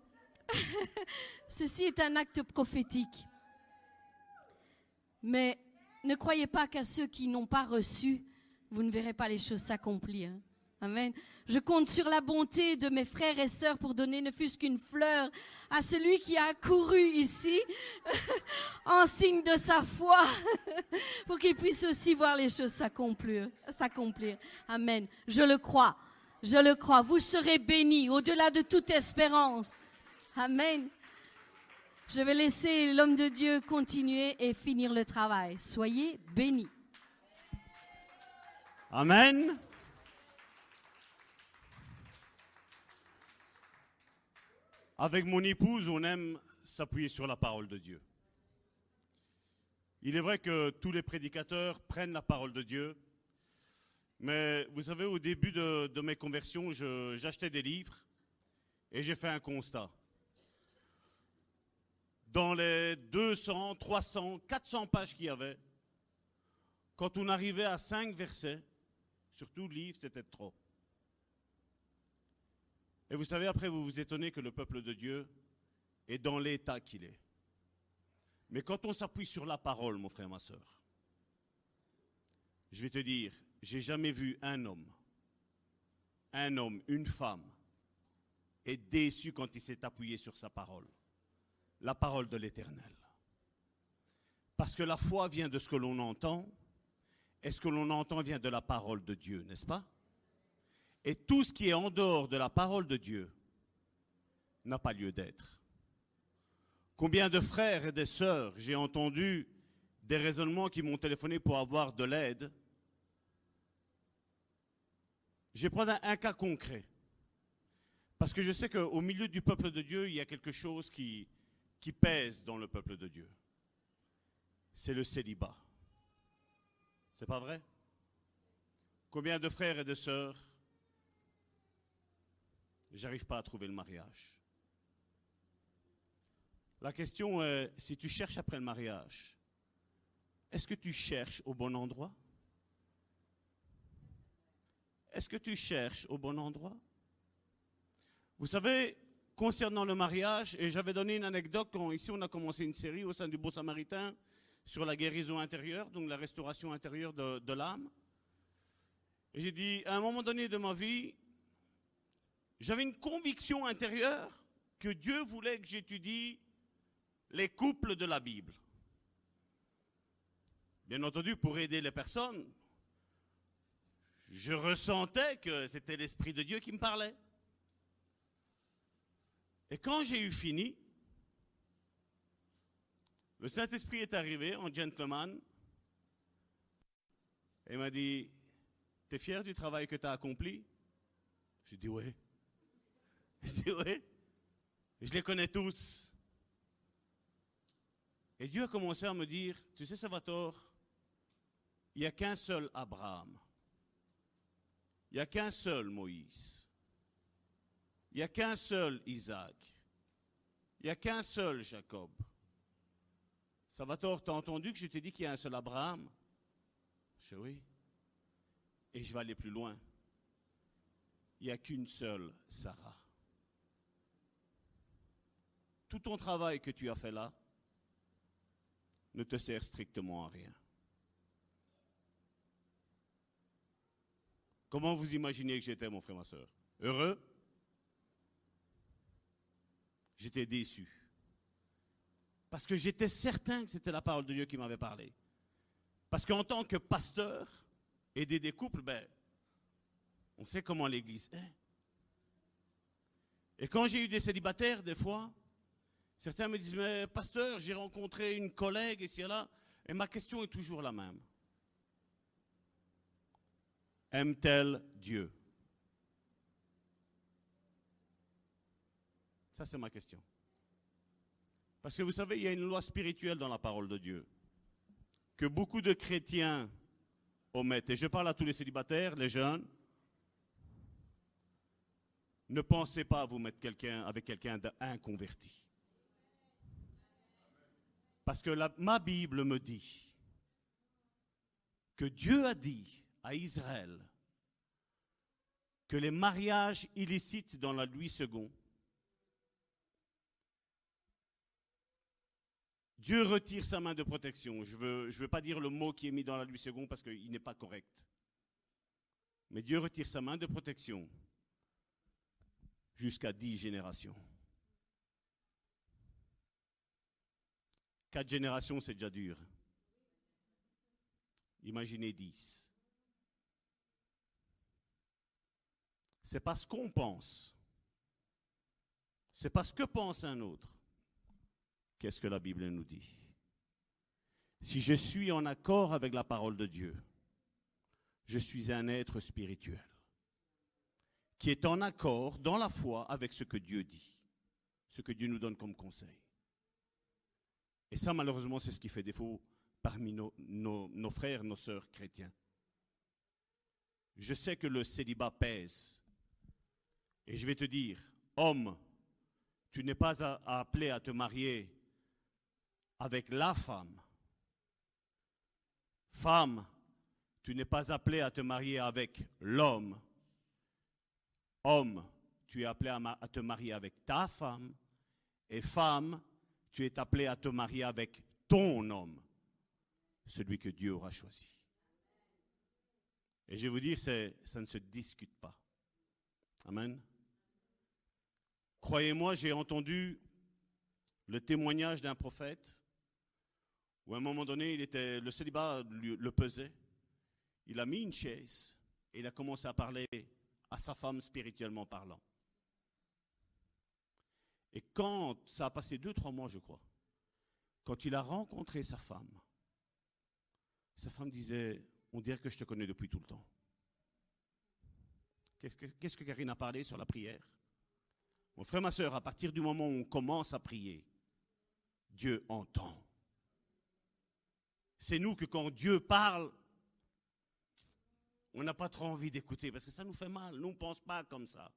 ceci est un acte prophétique. Mais ne croyez pas qu'à ceux qui n'ont pas reçu, vous ne verrez pas les choses s'accomplir. Amen. Je compte sur la bonté de mes frères et sœurs pour donner ne fût-ce qu'une fleur à celui qui a couru ici <laughs> en signe de sa foi <laughs> pour qu'il puisse aussi voir les choses s'accomplir. Amen. Je le crois. Je le crois. Vous serez bénis au-delà de toute espérance. Amen. Je vais laisser l'homme de Dieu continuer et finir le travail. Soyez bénis. Amen. Avec mon épouse, on aime s'appuyer sur la parole de Dieu. Il est vrai que tous les prédicateurs prennent la parole de Dieu, mais vous savez, au début de, mes conversions, j'achetais des livres et j'ai fait un constat. Dans les 200, 300, 400 pages qu'il y avait, quand on arrivait à 5 versets, surtout le livre, c'était trop. Et vous savez, après, vous vous étonnez que le peuple de Dieu est dans l'état qu'il est. Mais quand on s'appuie sur la parole, mon frère, ma soeur, je vais te dire, j'ai jamais vu un homme, un homme, une femme, être déçu quand il s'est appuyé sur sa parole, la parole de l'Éternel. Parce que la foi vient de ce que l'on entend, et ce que l'on entend vient de la parole de Dieu, n'est-ce pas? Et tout ce qui est en dehors de la parole de Dieu n'a pas lieu d'être. Combien de frères et de sœurs j'ai entendu des raisonnements qui m'ont téléphoné pour avoir de l'aide. Je vais prendre un, cas concret. Parce que je sais qu'au milieu du peuple de Dieu, il y a quelque chose qui, qui pèse dans le peuple de Dieu. C'est le célibat. C'est pas vrai? Combien de frères et de sœurs j'arrive pas à trouver le mariage. La question est, si tu cherches après le mariage, est-ce que tu cherches au bon endroit? Est-ce que tu cherches au bon endroit? Vous savez, concernant le mariage, et j'avais donné une anecdote quand ici on a commencé une série au sein du Beau Samaritain sur la guérison intérieure, donc la restauration intérieure de, de l'âme. J'ai dit, à un moment donné de ma vie, j'avais une conviction intérieure que Dieu voulait que j'étudie les couples de la Bible. Bien entendu, pour aider les personnes, je ressentais que c'était l'Esprit de Dieu qui me parlait. Et quand j'ai eu fini, le Saint-Esprit est arrivé en gentleman et m'a dit, T'es fier du travail que tu as accompli? J'ai dit oui. J'ai dit oui. Je les connais tous. Et Dieu a commencé à me dire, tu sais Salvatore, il n'y a qu'un seul Abraham. Il n'y a qu'un seul Moïse. Il n'y a qu'un seul Isaac. Il n'y a qu'un seul Jacob. Salvatore, tu as entendu que je t'ai dit qu'il y a un seul Abraham? Je dis oui. Et je vais aller plus loin. Il n'y a qu'une seule Sarah. Tout ton travail que tu as fait là ne te sert strictement à rien. Comment vous imaginez que j'étais, mon frère, ma soeur? Heureux? J'étais déçu. Parce que j'étais certain que c'était la parole de Dieu qui m'avait parlé. Parce qu'en tant que pasteur, aider des couples, ben, on sait comment l'Église est. Et quand j'ai eu des célibataires, des fois, certains me disent, mais pasteur, j'ai rencontré une collègue ici et là, et ma question est toujours la même. Aime-t-elle Dieu? Ça, c'est ma question. Parce que vous savez, il y a une loi spirituelle dans la parole de Dieu que beaucoup de chrétiens omettent. Et je parle à tous les célibataires, les jeunes. Ne pensez pas à vous mettre quelqu'un avec quelqu'un d'inconverti. Parce que ma Bible me dit que Dieu a dit à Israël que les mariages illicites dans la Louis II, Dieu retire sa main de protection. Je ne veux, veux pas dire le mot qui est mis dans la Louis II parce qu'il n'est pas correct. Mais Dieu retire sa main de protection jusqu'à dix générations. Quatre générations, c'est déjà dur. Imaginez dix. C'est pas ce qu'on pense. C'est pas ce que pense un autre. Qu'est-ce que la Bible nous dit? Si je suis en accord avec la parole de Dieu, je suis un être spirituel qui est en accord dans la foi avec ce que Dieu dit, ce que Dieu nous donne comme conseil. Et ça, malheureusement, c'est ce qui fait défaut parmi nos, frères, nos sœurs chrétiens. Je sais que le célibat pèse. Et je vais te dire, homme, tu n'es pas appelé à te marier avec la femme. Femme, tu n'es pas appelé à te marier avec l'homme. Homme, tu es appelé à te marier avec ta femme. Et femme, tu es appelé à te marier avec ton homme, celui que Dieu aura choisi. Et je vais vous dire, ça ne se discute pas. Amen. Croyez-moi, j'ai entendu le témoignage d'un prophète où à un moment donné, il était, le célibat le pesait. Il a mis une chaise et il a commencé à parler à sa femme spirituellement parlant. Et quand ça a passé deux, trois mois, je crois, quand il a rencontré sa femme, sa femme disait, on dirait que je te connais depuis tout le temps. Qu'est-ce que- Karine a parlé sur la prière? Mon frère, ma soeur, à partir du moment où on commence à prier, Dieu entend. C'est nous que quand Dieu parle, on n'a pas trop envie d'écouter parce que ça nous fait mal. Nous, on ne pense pas comme ça.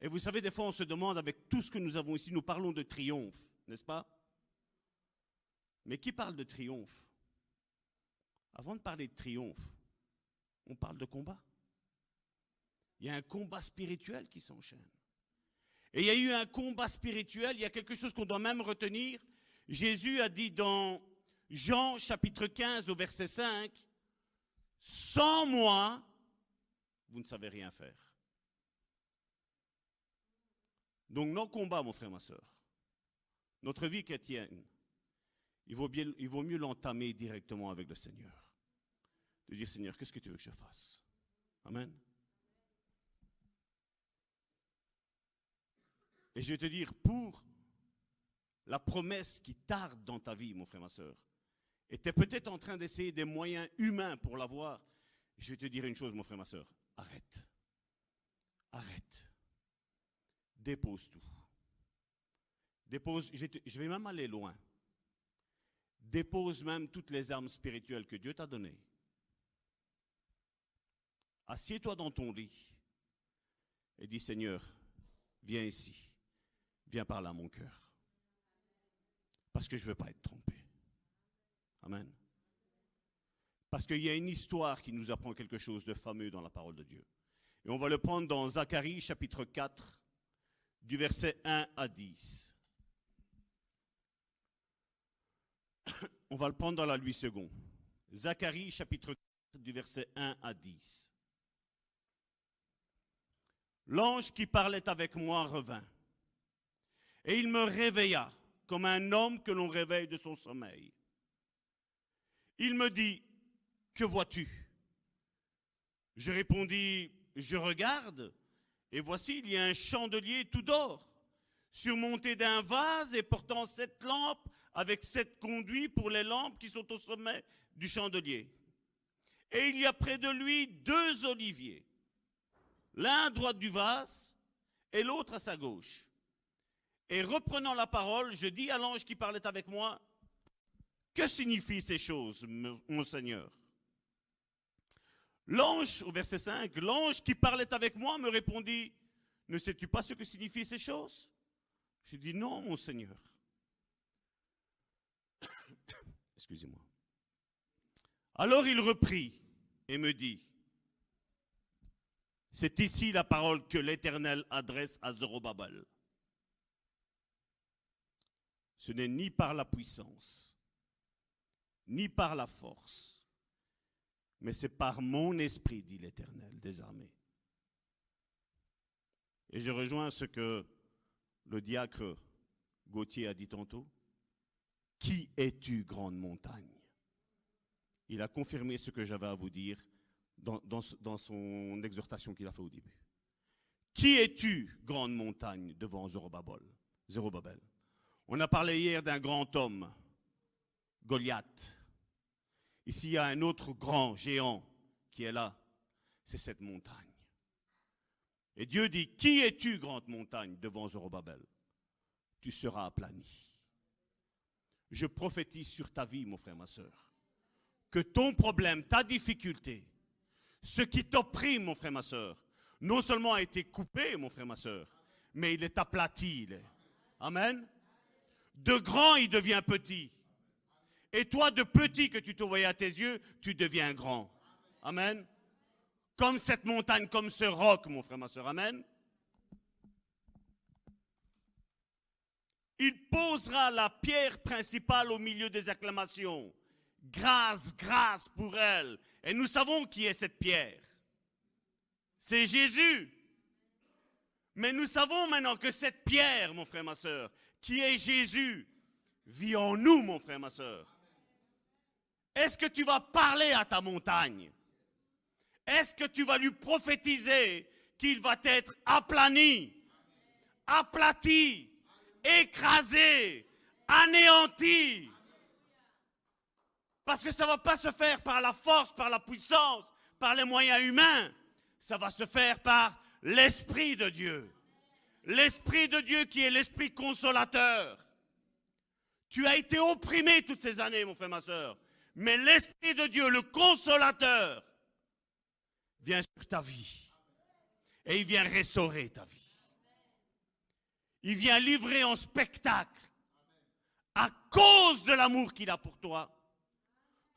Et vous savez, des fois, on se demande, avec tout ce que nous avons ici, nous parlons de triomphe, n'est-ce pas? Mais qui parle de triomphe? Avant de parler de triomphe, on parle de combat. il y a un combat spirituel qui s'enchaîne. Et il y a eu un combat spirituel, il y a quelque chose qu'on doit même retenir. Jésus a dit dans Jean chapitre 15 au verset 5, Sans moi, vous ne savez rien faire. Donc nos combats, mon frère, ma soeur, notre vie chrétienne, il vaut, mieux l'entamer directement avec le Seigneur. De dire, Seigneur, qu'est-ce que tu veux que je fasse? Amen. Et je vais te dire, pour la promesse qui tarde dans ta vie, mon frère, ma soeur, et tu es peut-être en train d'essayer des moyens humains pour l'avoir, je vais te dire une chose, mon frère, ma soeur, arrête. Arrête. Dépose tout. Dépose, je vais, même aller loin. Dépose même toutes les armes spirituelles que Dieu t'a données. Assieds-toi dans ton lit et dis Seigneur, viens ici. Viens par là, mon cœur. Parce que je ne veux pas être trompé. Amen. Parce qu'il y a une histoire qui nous apprend quelque chose de fameux dans la parole de Dieu. Et on va le prendre dans Zacharie chapitre 4, du verset 1 à 10. <coughs> On va le prendre dans la lui second. Zacharie chapitre 4, du verset 1 à 10. L'ange qui parlait avec moi revint. Et il me réveilla comme un homme que l'on réveille de son sommeil. Il me dit, que vois-tu? Je répondis, je regarde, et voici, il y a un chandelier tout d'or, surmonté d'un vase et portant sept lampes avec sept conduits pour les lampes qui sont au sommet du chandelier. Et il y a près de lui deux oliviers, l'un à droite du vase et l'autre à sa gauche. Et reprenant la parole, je dis à l'ange qui parlait avec moi, que signifient ces choses, mon Seigneur? L'ange, au verset 5, l'ange qui parlait avec moi me répondit, ne sais-tu pas ce que signifient ces choses? Je dis, non, mon Seigneur. <coughs> Excusez-moi. Alors il reprit et me dit, c'est ici la parole que l'Éternel adresse à Zorobabel. Ce n'est ni par la puissance, ni par la force, mais c'est par mon esprit, dit l'Éternel des armées. Et je rejoins ce que le diacre Gauthier a dit tantôt. Qui es-tu, grande montagne? Il a confirmé ce que j'avais à vous dire dans, son exhortation qu'il a fait au début. Qui es-tu, grande montagne, devant Zorobabel? Zorobabel on a parlé hier d'un grand homme, Goliath. Ici, il y a un autre grand géant qui est là. C'est cette montagne. Et Dieu dit, qui es-tu, grande montagne, devant Zorobabel? Tu seras aplani. Je prophétise sur ta vie, mon frère, ma soeur, que ton problème, ta difficulté, ce qui t'opprime, mon frère, ma soeur, non seulement a été coupé, mon frère, ma soeur, mais il est aplati. Amen. De grand, il devient petit. Et toi, de petit que tu te voyais à tes yeux, tu deviens grand. Amen. Comme cette montagne, comme ce roc, mon frère, ma soeur. Amen. Il posera la pierre principale au milieu des acclamations. Grâce, grâce pour elle. Et nous savons qui est cette pierre. C'est Jésus. Mais nous savons maintenant que cette pierre, mon frère, ma soeur, qui est Jésus, vit en nous, mon frère, ma soeur. Est-ce que tu vas parler à ta montagne? Est-ce que tu vas lui prophétiser qu'il va être aplani, aplati, écrasé, anéanti? Parce que ça ne va pas se faire par la force, par la puissance, par les moyens humains. Ça va se faire par l'Esprit de Dieu. L'Esprit de Dieu qui est l'Esprit consolateur. Tu as été opprimé toutes ces années, mon frère, ma soeur. Mais l'Esprit de Dieu, le consolateur, vient sur ta vie. Et il vient restaurer ta vie. Il vient livrer en spectacle, à cause de l'amour qu'il a pour toi,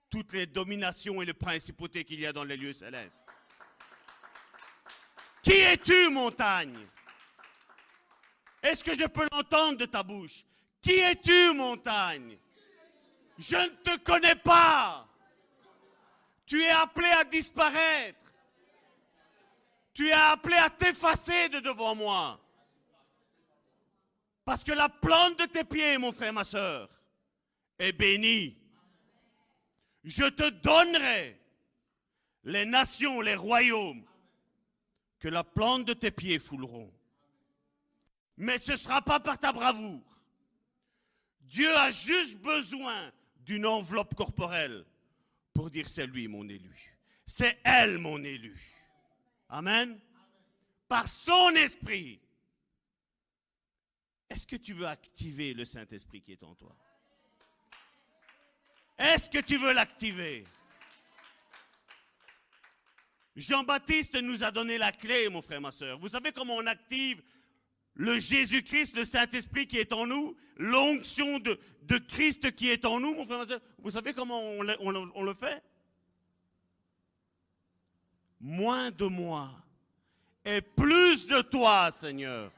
toutes les dominations et les principautés qu'il y a dans les lieux célestes. Qui es-tu, montagne? Est-ce que je peux l'entendre de ta bouche? Qui es-tu, montagne? Je ne te connais pas. Tu es appelé à disparaître. Tu es appelé à t'effacer de devant moi. Parce que la plante de tes pieds, mon frère, ma soeur, est bénie. Je te donnerai les nations, les royaumes, que la plante de tes pieds fouleront. Mais ce ne sera pas par ta bravoure. Dieu a juste besoin d'une enveloppe corporelle pour dire c'est lui mon élu. C'est elle mon élu. Amen. Par son esprit. Est-ce que tu veux activer le Saint-Esprit qui est en toi? Est-ce que tu veux l'activer? Jean-Baptiste nous a donné la clé, mon frère, ma soeur. Vous savez comment on active le Jésus-Christ, le Saint-Esprit qui est en nous, l'onction de, Christ qui est en nous, mon frère. Vous savez comment on le fait? Moins de moi et plus de toi, Seigneur.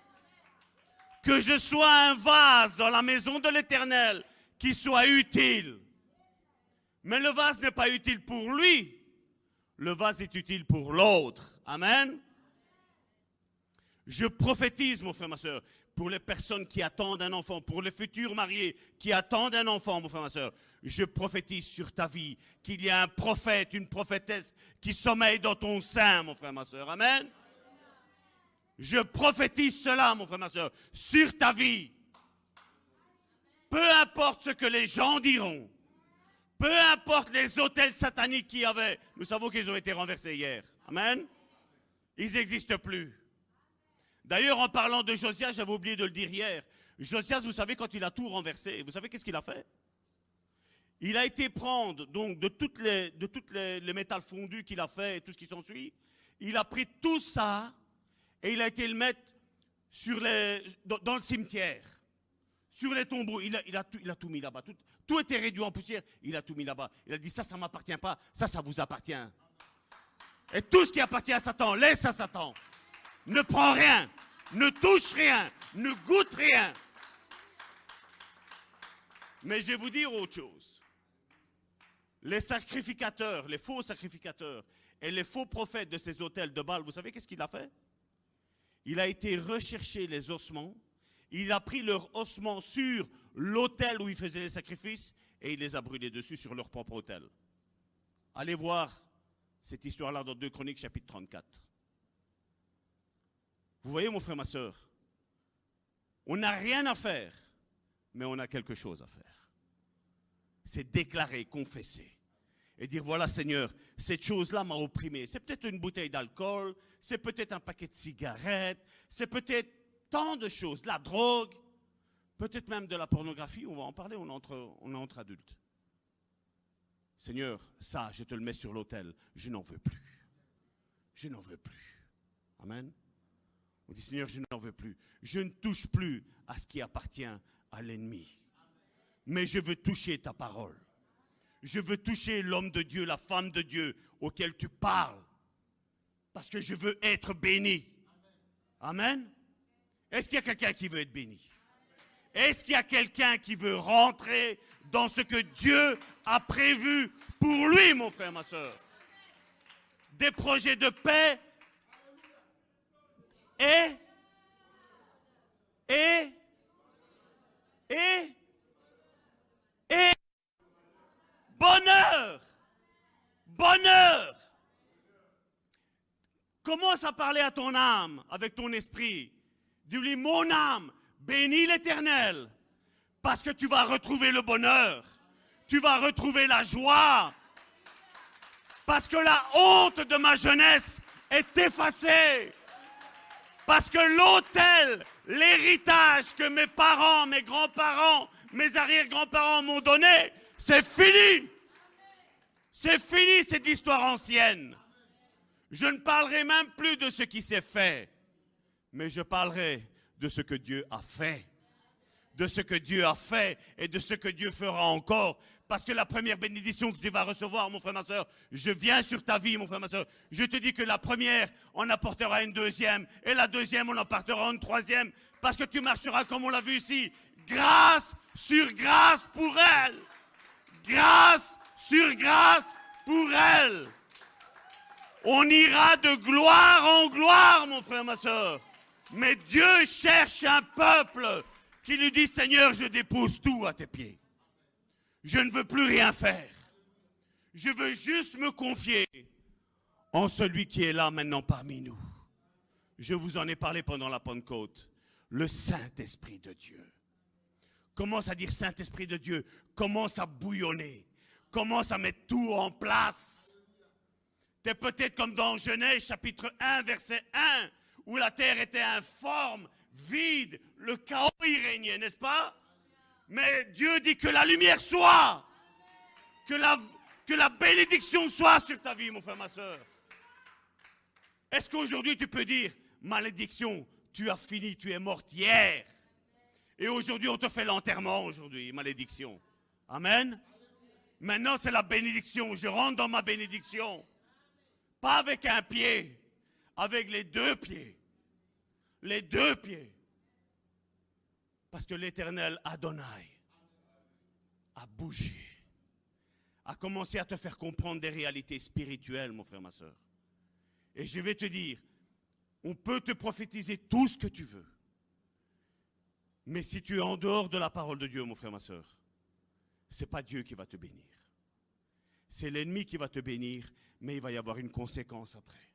Que je sois un vase dans la maison de l'Éternel qui soit utile. Mais le vase n'est pas utile pour lui, le vase est utile pour l'autre. Amen. Je prophétise, mon frère, ma soeur, pour les personnes qui attendent un enfant, pour les futurs mariés qui attendent un enfant, mon frère, ma soeur. Je prophétise sur ta vie qu'il y a un prophète, une prophétesse qui sommeille dans ton sein, mon frère, ma soeur. Amen. Je prophétise cela, mon frère, ma soeur, sur ta vie. Peu importe ce que les gens diront, peu importe les hôtels sataniques qu'il y avait, nous savons qu'ils ont été renversés hier. Amen. Ils n'existent plus. D'ailleurs, en parlant de Josias, j'avais oublié de le dire hier. Josias, vous savez, quand il a tout renversé, vous savez qu'est-ce qu'il a fait? Il a été prendre donc de toutes les, de toutes les, métals fondus qu'il a fait et tout ce qui s'ensuit. Il a pris tout ça et il a été le mettre sur les, dans le cimetière sur les tombeaux. Il a, il a, tout, il a tout mis là-bas. Tout, tout, était réduit en poussière. Il a tout mis là-bas. Il a dit, ça, ça m'appartient pas. Ça, ça vous appartient. Et tout ce qui appartient à Satan, laisse à Satan. Ne prends rien. Ne touche rien. Ne goûte rien. Mais je vais vous dire autre chose. Les sacrificateurs, les faux sacrificateurs et les faux prophètes de ces hôtels de Baal, vous savez qu'est-ce qu'il a fait? Il a été rechercher les ossements il a pris leurs ossements sur l'autel où ils faisaient les sacrifices et il les a brûlés dessus sur leur propre autel. Allez voir cette histoire-là dans 2 Chroniques chapitre 34. Vous voyez mon frère, ma soeur, on n'a rien à faire, mais on a quelque chose à faire. C'est déclarer, confesser et dire voilà Seigneur, cette chose-là m'a opprimé. C'est peut-être une bouteille d'alcool, c'est peut-être un paquet de cigarettes, c'est peut-être tant de choses, la drogue, peut-être même de la pornographie, on va en parler, on entre, on entre adultes. Seigneur, ça, je te le mets sur l'autel, je n'en veux plus. Je n'en veux plus. Amen. On dit, Seigneur, je n'en veux plus. Je ne touche plus à ce qui appartient à l'ennemi. Mais je veux toucher ta parole. Je veux toucher l'homme de Dieu, la femme de Dieu auquel tu parles. Parce que je veux être béni. Amen. Est-ce qu'il y a quelqu'un qui veut être béni? Est-ce qu'il y a quelqu'un qui veut rentrer dans ce que Dieu a prévu pour lui, mon frère, ma soeur? Des projets de paix et et et et bonheur. Bonheur. Commence à parler à ton âme avec ton esprit. Dis-lui, mon âme, bénis l'Éternel, parce que tu vas retrouver le bonheur, tu vas retrouver la joie, parce que la honte de ma jeunesse est effacée, parce que l'autel, l'héritage que mes parents, mes grands-parents, mes arrière-grands-parents m'ont donné, c'est fini. C'est fini cette histoire ancienne. Je ne parlerai même plus de ce qui s'est fait mais je parlerai de ce que Dieu a fait, de ce que Dieu a fait et de ce que Dieu fera encore. Parce que la première bénédiction que tu vas recevoir, mon frère, ma soeur, je viens sur ta vie, mon frère, ma soeur. Je te dis que la première, on apportera une deuxième. Et la deuxième, on apportera une troisième. Parce que tu marcheras comme on l'a vu ici. Grâce sur grâce pour elle. Grâce sur grâce pour elle. On ira de gloire en gloire, mon frère, ma soeur. Mais Dieu cherche un peuple qui lui dit, Seigneur, je dépose tout à tes pieds. Je ne veux plus rien faire. Je veux juste me confier en celui qui est là maintenant parmi nous. Je vous en ai parlé pendant la Pentecôte. Le Saint-Esprit de Dieu. Commence à dire Saint-Esprit de Dieu. Commence à bouillonner. Commence à mettre tout en place. Tu es peut-être comme dans Genèse chapitre 1, verset 1, où la terre était informe, vide, le chaos y régnait, n'est-ce pas? Mais Dieu dit que la lumière soit, que la, bénédiction soit sur ta vie, mon frère, ma soeur. Est-ce qu'aujourd'hui tu peux dire, malédiction, tu as fini, tu es morte hier. Et aujourd'hui, on te fait l'enterrement, aujourd'hui, malédiction. Amen. Maintenant, c'est la bénédiction. Je rentre dans ma bénédiction. Pas avec un pied, avec les deux pieds. Les deux pieds. Parce que l'éternel Adonai a bougé, a commencé à te faire comprendre des réalités spirituelles, mon frère, ma soeur. Et je vais te dire, on peut te prophétiser tout ce que tu veux. Mais si tu es en dehors de la parole de Dieu, mon frère, ma soeur, ce n'est pas Dieu qui va te bénir. C'est l'ennemi qui va te bénir, mais il va y avoir une conséquence après.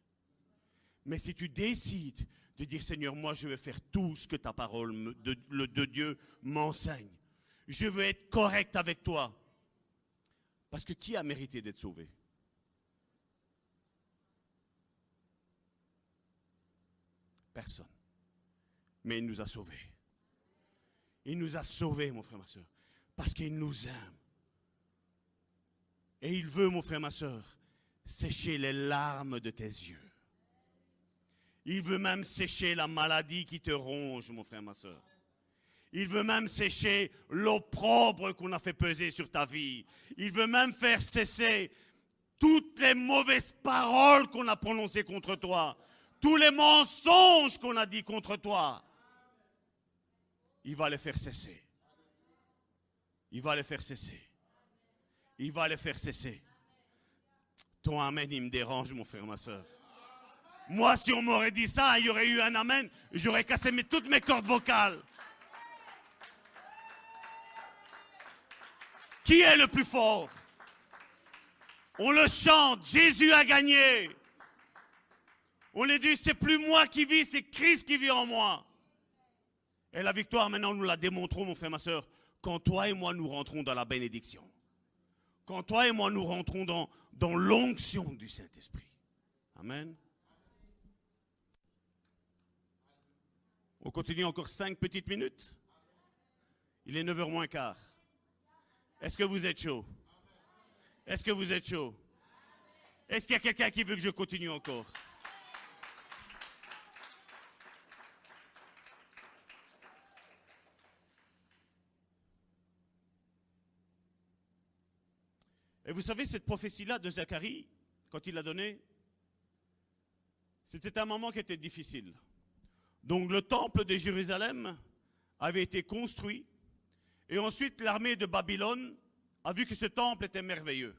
Mais si tu décides de dire Seigneur, moi je vais faire tout ce que ta parole de, de Dieu m'enseigne. Je veux être correct avec toi. Parce que qui a mérité d'être sauvé? Personne. Mais il nous a sauvés. Il nous a sauvés, mon frère, ma soeur. Parce qu'il nous aime. Et il veut, mon frère, ma soeur, sécher les larmes de tes yeux. Il veut même sécher la maladie qui te ronge, mon frère, ma soeur. Il veut même sécher l'opprobre qu'on a fait peser sur ta vie. Il veut même faire cesser toutes les mauvaises paroles qu'on a prononcées contre toi. Tous les mensonges qu'on a dit contre toi. Il va les faire cesser. Il va les faire cesser. Il va les faire cesser. Ton amen, il me dérange, mon frère, ma soeur. Moi, si on m'aurait dit ça, il y aurait eu un amen, j'aurais cassé toutes mes cordes vocales. Qui est le plus fort? On le chante, Jésus a gagné. On lui dit, c'est plus moi qui vis, c'est Christ qui vit en moi. Et la victoire, maintenant, nous la démontrons, mon frère, ma soeur, quand toi et moi, nous rentrons dans la bénédiction. Quand toi et moi, nous rentrons dans, dans l'onction du Saint-Esprit. Amen. On continue encore cinq petites minutes? Il est 9h moins quart. Est-ce que vous êtes chaud? Est-ce que vous êtes chaud? Est-ce qu'il y a quelqu'un qui veut que je continue encore? Et vous savez, cette prophétie-là de Zacharie, quand il l'a donnée, c'était un moment qui était difficile. Donc le temple de Jérusalem avait été construit et ensuite l'armée de Babylone a vu que ce temple était merveilleux.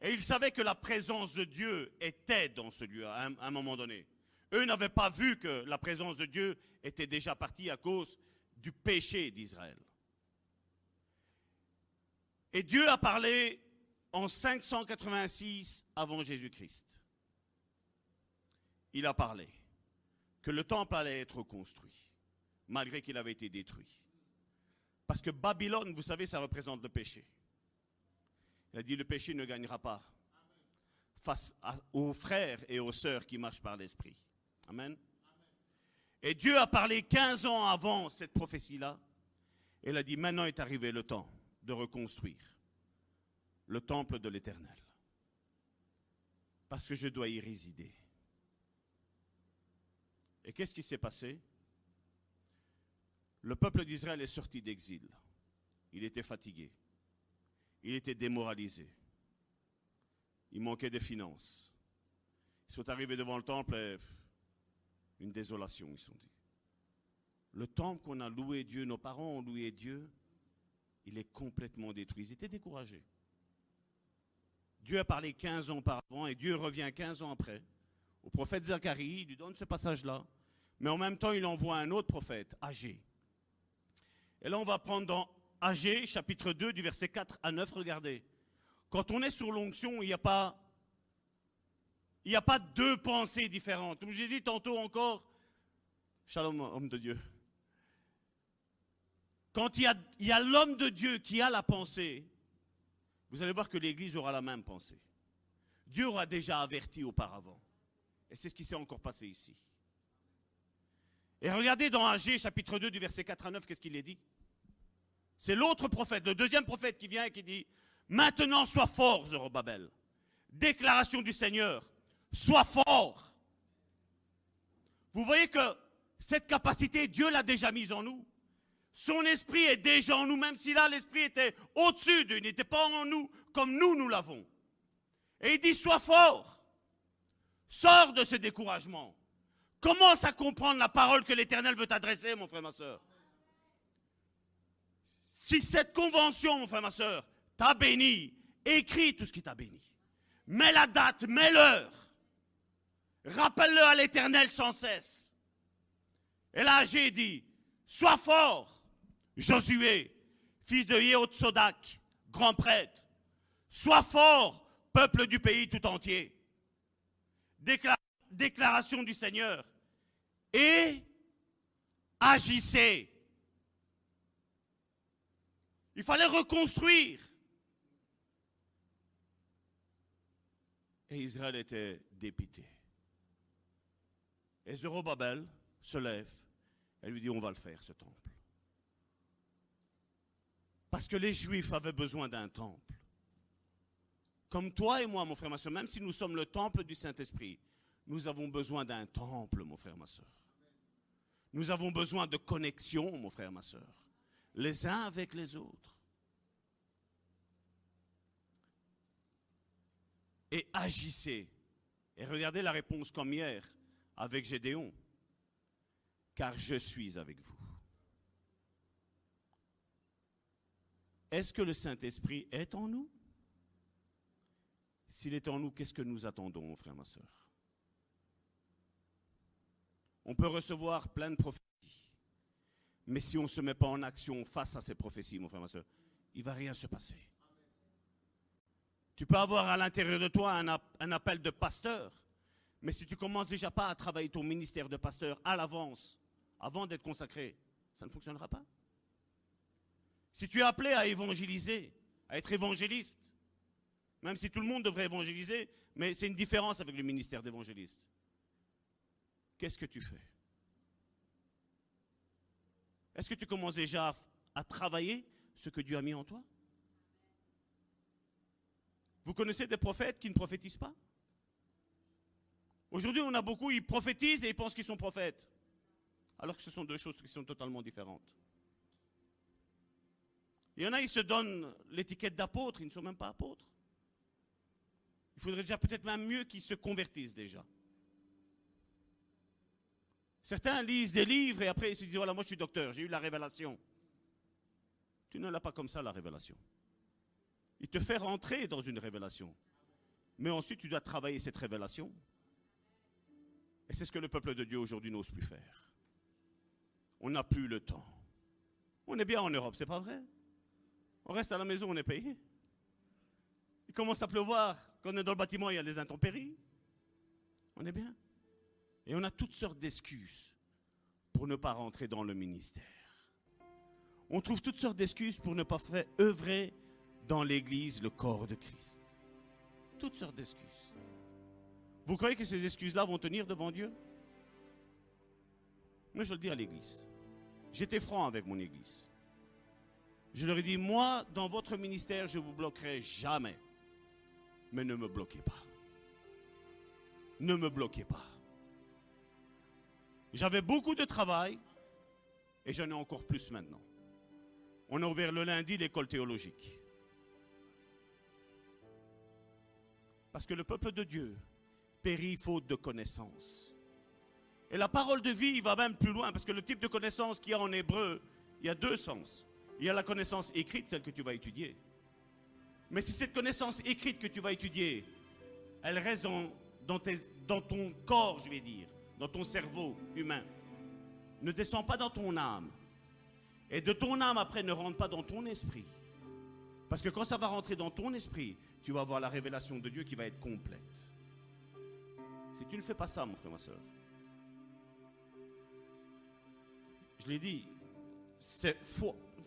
Et ils savaient que la présence de Dieu était dans ce lieu à un, moment donné. Eux n'avaient pas vu que la présence de Dieu était déjà partie à cause du péché d'Israël. Et Dieu a parlé en 586 avant Jésus-Christ. Il a parlé que le temple allait être construit, malgré qu'il avait été détruit. Parce que Babylone, vous savez, ça représente le péché. Il a dit, le péché ne gagnera pas face aux frères et aux sœurs qui marchent par l'Esprit. Amen. Et Dieu a parlé 15 ans avant cette prophétie-là. Il a dit, maintenant est arrivé le temps de reconstruire le temple de l'Éternel. Parce que je dois y résider. Et qu'est-ce qui s'est passé? Le peuple d'Israël est sorti d'exil. Il était fatigué. Il était démoralisé. Il manquait de finances. Ils sont arrivés devant le temple et une désolation, ils sont dit. Le temple qu'on a loué Dieu, nos parents ont loué Dieu, il est complètement détruit. Ils étaient découragés. Dieu a parlé 15 ans auparavant et Dieu revient 15 ans après. Au prophète Zacharie, il lui donne ce passage-là. Mais en même temps, il envoie un autre prophète, Agé. Et là, on va prendre dans Agé, chapitre 2, du verset 4 à 9. Regardez. Quand on est sur l'onction, il n'y a pas. Il n'y a pas deux pensées différentes. Comme j'ai dit tantôt encore, Shalom, homme de Dieu. Quand il y a, il y a l'homme de Dieu qui a la pensée, vous allez voir que l'Église aura la même pensée. Dieu aura déjà averti auparavant. Et c'est ce qui s'est encore passé ici. Et regardez dans Agé, chapitre 2, du verset 4 à 9, qu'est-ce qu'il est dit? C'est l'autre prophète, le deuxième prophète qui vient et qui dit Maintenant sois fort, Zorobabel. Déclaration du Seigneur Sois fort. Vous voyez que cette capacité, Dieu l'a déjà mise en nous. Son esprit est déjà en nous, même si là l'esprit était au-dessus d'eux, il n'était pas en nous comme nous, nous l'avons. Et il dit, sois fort. Sors de ce découragement. Commence à comprendre la parole que l'Éternel veut t'adresser, mon frère, ma soeur? Si cette convention, mon frère, ma soeur, t'a béni, écris tout ce qui t'a béni. Mets la date, mets l'heure. Rappelle-le à l'Éternel sans cesse. Et là, j'ai dit, sois fort, Josué, fils de Yehotsodak, grand prêtre. Sois fort, peuple du pays tout entier. Déclaration du Seigneur. Et agissez. Il fallait reconstruire. Et Israël était dépité. Et Zorobabel se lève et lui dit on va le faire ce temple. Parce que les Juifs avaient besoin d'un temple. Comme toi et moi, mon frère, ma même si nous sommes le temple du Saint-Esprit, nous avons besoin d'un temple, mon frère, ma soeur. Nous avons besoin de connexion, mon frère, ma soeur, les uns avec les autres. Et agissez. Et regardez la réponse comme hier avec Gédéon. Car je suis avec vous. Est-ce que le Saint-Esprit est en nous? S'il est en nous, qu'est-ce que nous attendons, mon frère, ma soeur On peut recevoir plein de prophéties. Mais si on ne se met pas en action face à ces prophéties, mon frère, ma soeur, il ne va rien se passer. Tu peux avoir à l'intérieur de toi un, un appel de pasteur, mais si tu commences déjà pas à travailler ton ministère de pasteur à l'avance, avant d'être consacré, ça ne fonctionnera pas. Si tu es appelé à évangéliser, à être évangéliste, même si tout le monde devrait évangéliser, mais c'est une différence avec le ministère d'évangéliste. Qu'est-ce que tu fais? Est-ce que tu commences déjà à, travailler ce que Dieu a mis en toi? Vous connaissez des prophètes qui ne prophétisent pas? Aujourd'hui, on a beaucoup, ils prophétisent et ils pensent qu'ils sont prophètes. Alors que ce sont deux choses qui sont totalement différentes. Il y en a, ils se donnent l'étiquette d'apôtre, ils ne sont même pas apôtres. Il faudrait déjà peut-être même mieux qu'ils se convertissent déjà. Certains lisent des livres et après ils se disent, voilà, moi je suis docteur, j'ai eu la révélation. Tu ne l'as pas comme ça, la révélation. Il te fait rentrer dans une révélation. Mais ensuite, tu dois travailler cette révélation. Et c'est ce que le peuple de Dieu aujourd'hui n'ose plus faire. On n'a plus le temps. On est bien en Europe, c'est pas vrai? On reste à la maison, on est payé. Il commence à pleuvoir. Quand on est dans le bâtiment, il y a les intempéries. On est bien. Et on a toutes sortes d'excuses pour ne pas rentrer dans le ministère. On trouve toutes sortes d'excuses pour ne pas faire œuvrer dans l'Église le corps de Christ. Toutes sortes d'excuses. Vous croyez que ces excuses-là vont tenir devant Dieu? Moi, je le dire à l'Église. J'étais franc avec mon Église. Je leur ai dit, moi, dans votre ministère, je ne vous bloquerai jamais. Mais ne me bloquez pas. Ne me bloquez pas. J'avais beaucoup de travail Et j'en ai encore plus maintenant. On a ouvert le lundi l'école théologique. Parce que le peuple de Dieu périt faute de connaissance. Et la parole de vie va même plus loin, parce que le type de connaissance qu'il y a en hébreu, il y a deux sens. Il y a la connaissance écrite, celle que tu vas étudier. Mais si cette connaissance écrite que tu vas étudier, elle reste dans, dans ton corps, je vais dire, dans ton cerveau humain, ne descend pas dans ton âme, et de ton âme après ne rentre pas dans ton esprit. Parce que quand ça va rentrer dans ton esprit, tu vas avoir la révélation de Dieu qui va être complète. Si tu ne fais pas ça, mon frère, ma soeur, je l'ai dit,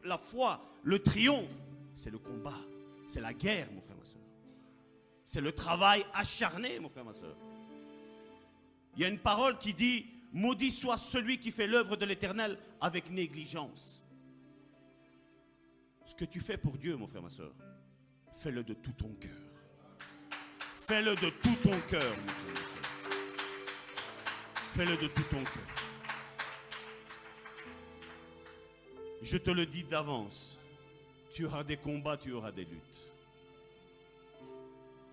la foi, le triomphe, c'est le combat, c'est la guerre, mon frère, ma soeur. C'est le travail acharné, mon frère, ma soeur. Il y a une parole qui dit Maudit soit celui qui fait l'œuvre de l'éternel avec négligence. Ce que tu fais pour Dieu, mon frère, ma soeur, fais-le de tout ton cœur. Fais-le de tout ton cœur, mon frère, ma soeur. Fais-le de tout ton cœur. Je te le dis d'avance. Tu auras des combats, tu auras des luttes.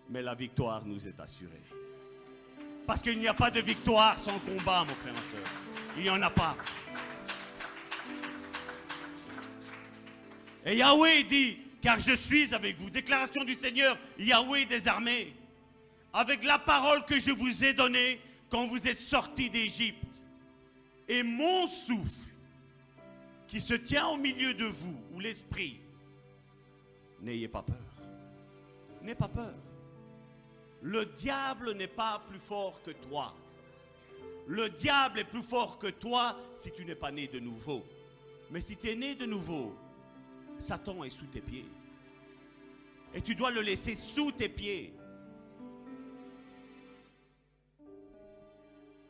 Mais la victoire nous est assurée. Parce qu'il n'y a pas de victoire sans combat, mon frère, ma soeur. Il n'y en a pas. Et Yahweh dit, car je suis avec vous. Déclaration du Seigneur, Yahweh des armées. Avec la parole que je vous ai donnée quand vous êtes sortis d'Égypte. Et mon souffle qui se tient au milieu de vous, ou l'esprit, n'ayez pas peur. N'ayez pas peur. Le diable n'est pas plus fort que toi. Le diable est plus fort que toi si tu n'es pas né de nouveau. Mais si tu es né de nouveau, Satan est sous tes pieds. Et tu dois le laisser sous tes pieds.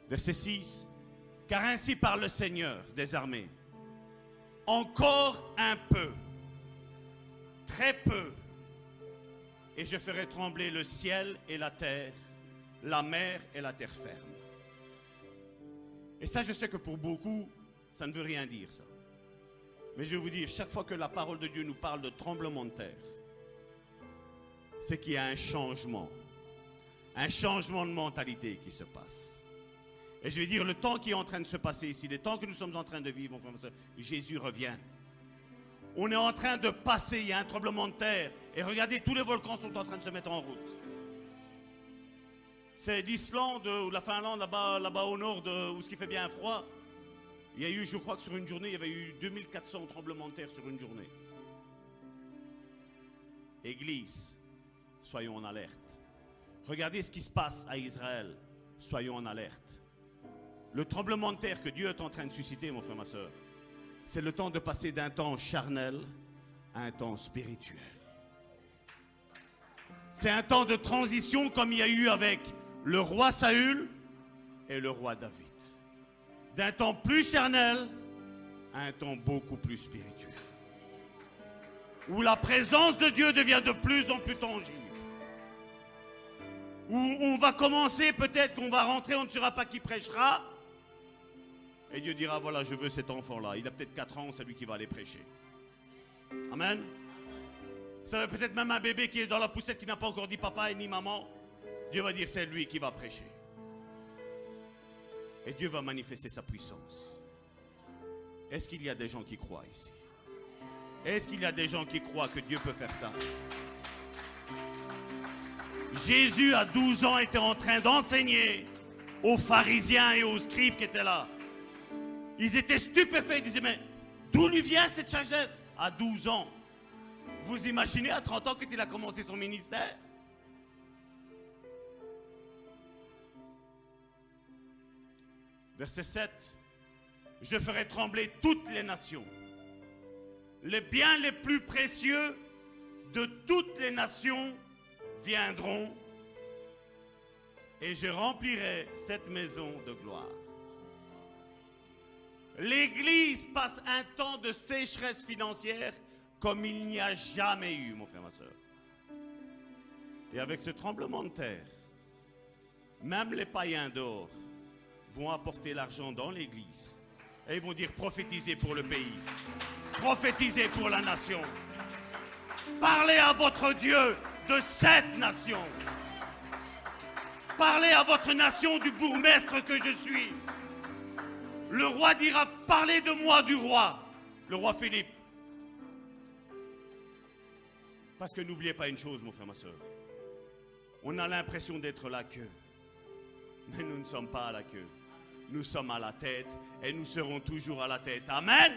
Verset 6. Car ainsi parle le Seigneur des armées. Encore un peu, très peu, et je ferai trembler le ciel et la terre, la mer et la terre ferme. Et ça, je sais que pour beaucoup, ça ne veut rien dire, ça. Mais je vais vous dire, chaque fois que la parole de Dieu nous parle de tremblement de terre, c'est qu'il y a un changement, un changement de mentalité qui se passe. Et je vais dire, le temps qui est en train de se passer ici, le temps que nous sommes en train de vivre, Jésus revient. On est en train de passer, il y a un tremblement de terre. Et regardez, tous les volcans sont en train de se mettre en route. C'est l'Islande ou la Finlande, là-bas là au nord, où ce qui fait bien froid. Il y a eu, je crois que sur une journée, il y avait eu 2400 tremblements de terre sur une journée. Église, soyons en alerte. Regardez ce qui se passe à Israël. Soyons en alerte. Le tremblement de terre que Dieu est en train de susciter, mon frère, ma soeur, c'est le temps de passer d'un temps charnel à un temps spirituel. C'est un temps de transition comme il y a eu avec le roi Saül et le roi David. D'un temps plus charnel à un temps beaucoup plus spirituel. Où la présence de Dieu devient de plus en plus tangible. Où on va commencer, peut-être qu'on va rentrer, on ne saura pas qui prêchera. Et Dieu dira, voilà, je veux cet enfant-là. Il a peut-être 4 ans, c'est lui qui va aller prêcher. Amen. Ça peut-être même un bébé qui est dans la poussette qui n'a pas encore dit papa et ni maman. Dieu va dire, c'est lui qui va prêcher. Et Dieu va manifester sa puissance. Est-ce qu'il y a des gens qui croient ici? Est-ce qu'il y a des gens qui croient que Dieu peut faire ça? Jésus, à 12 ans, était en train d'enseigner aux pharisiens et aux scribes qui étaient là. Ils étaient stupéfaits. Ils disaient, mais d'où lui vient cette sagesse? À 12 ans. Vous imaginez à 30 ans qu'il a commencé son ministère? Verset 7. Je ferai trembler toutes les nations. Les biens les plus précieux de toutes les nations viendront et je remplirai cette maison de gloire. L'Église passe un temps de sécheresse financière comme il n'y a jamais eu, mon frère, ma soeur. Et avec ce tremblement de terre, même les païens d'or vont apporter l'argent dans l'Église Et ils vont dire prophétisez pour le pays. Prophétisez pour la nation. Parlez à votre Dieu de cette nation. Parlez à votre nation du bourgmestre que je suis. Le roi dira, parlez de moi du roi, le roi Philippe. Parce que n'oubliez pas une chose, mon frère, ma soeur. On a l'impression d'être la queue. Mais nous ne sommes pas à la queue. Nous sommes à la tête et nous serons toujours à la tête. Amen.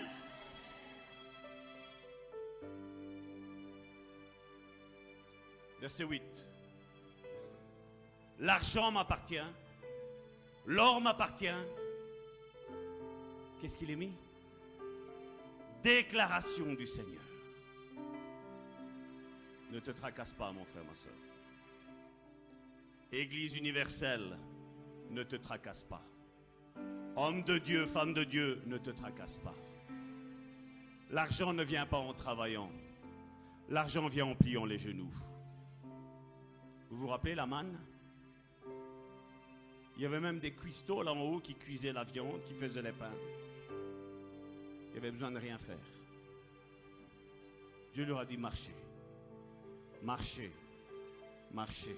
Verset 8. L'argent m'appartient. L'or m'appartient. Qu'est-ce qu'il est mis? Déclaration du Seigneur. Ne te tracasse pas, mon frère, ma soeur. Église universelle, ne te tracasse pas. Homme de Dieu, femme de Dieu, ne te tracasse pas. L'argent ne vient pas en travaillant. L'argent vient en pliant les genoux. Vous vous rappelez la manne? Il y avait même des cuistots là en haut qui cuisaient la viande, qui faisaient les pains. Avait besoin de rien faire. Dieu leur a dit marchez. Marchez. Marchez.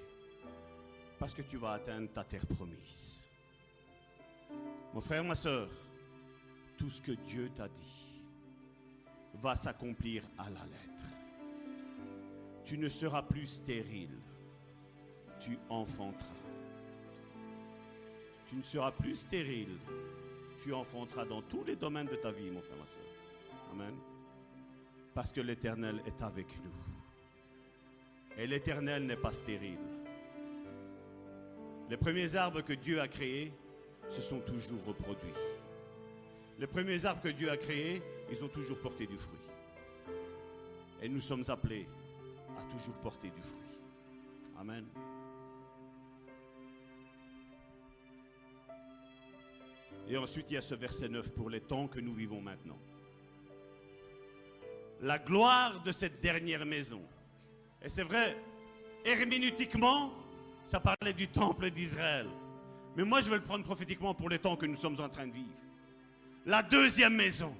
Parce que tu vas atteindre ta terre promise. Mon frère, ma soeur, tout ce que Dieu t'a dit va s'accomplir à la lettre. Tu ne seras plus stérile, tu enfanteras. Tu ne seras plus stérile, tu enfanteras dans tous les domaines de ta vie, mon frère, ma soeur. Amen. Parce que l'Éternel est avec nous. Et l'Éternel n'est pas stérile. Les premiers arbres que Dieu a créés se sont toujours reproduits. Les premiers arbres que Dieu a créés, ils ont toujours porté du fruit. Et nous sommes appelés à toujours porter du fruit. Amen. Et ensuite, il y a ce verset 9 pour les temps que nous vivons maintenant. La gloire de cette dernière maison. Et c'est vrai, herméneutiquement, ça parlait du temple d'Israël. Mais moi, je vais le prendre prophétiquement pour les temps que nous sommes en train de vivre. La deuxième maison.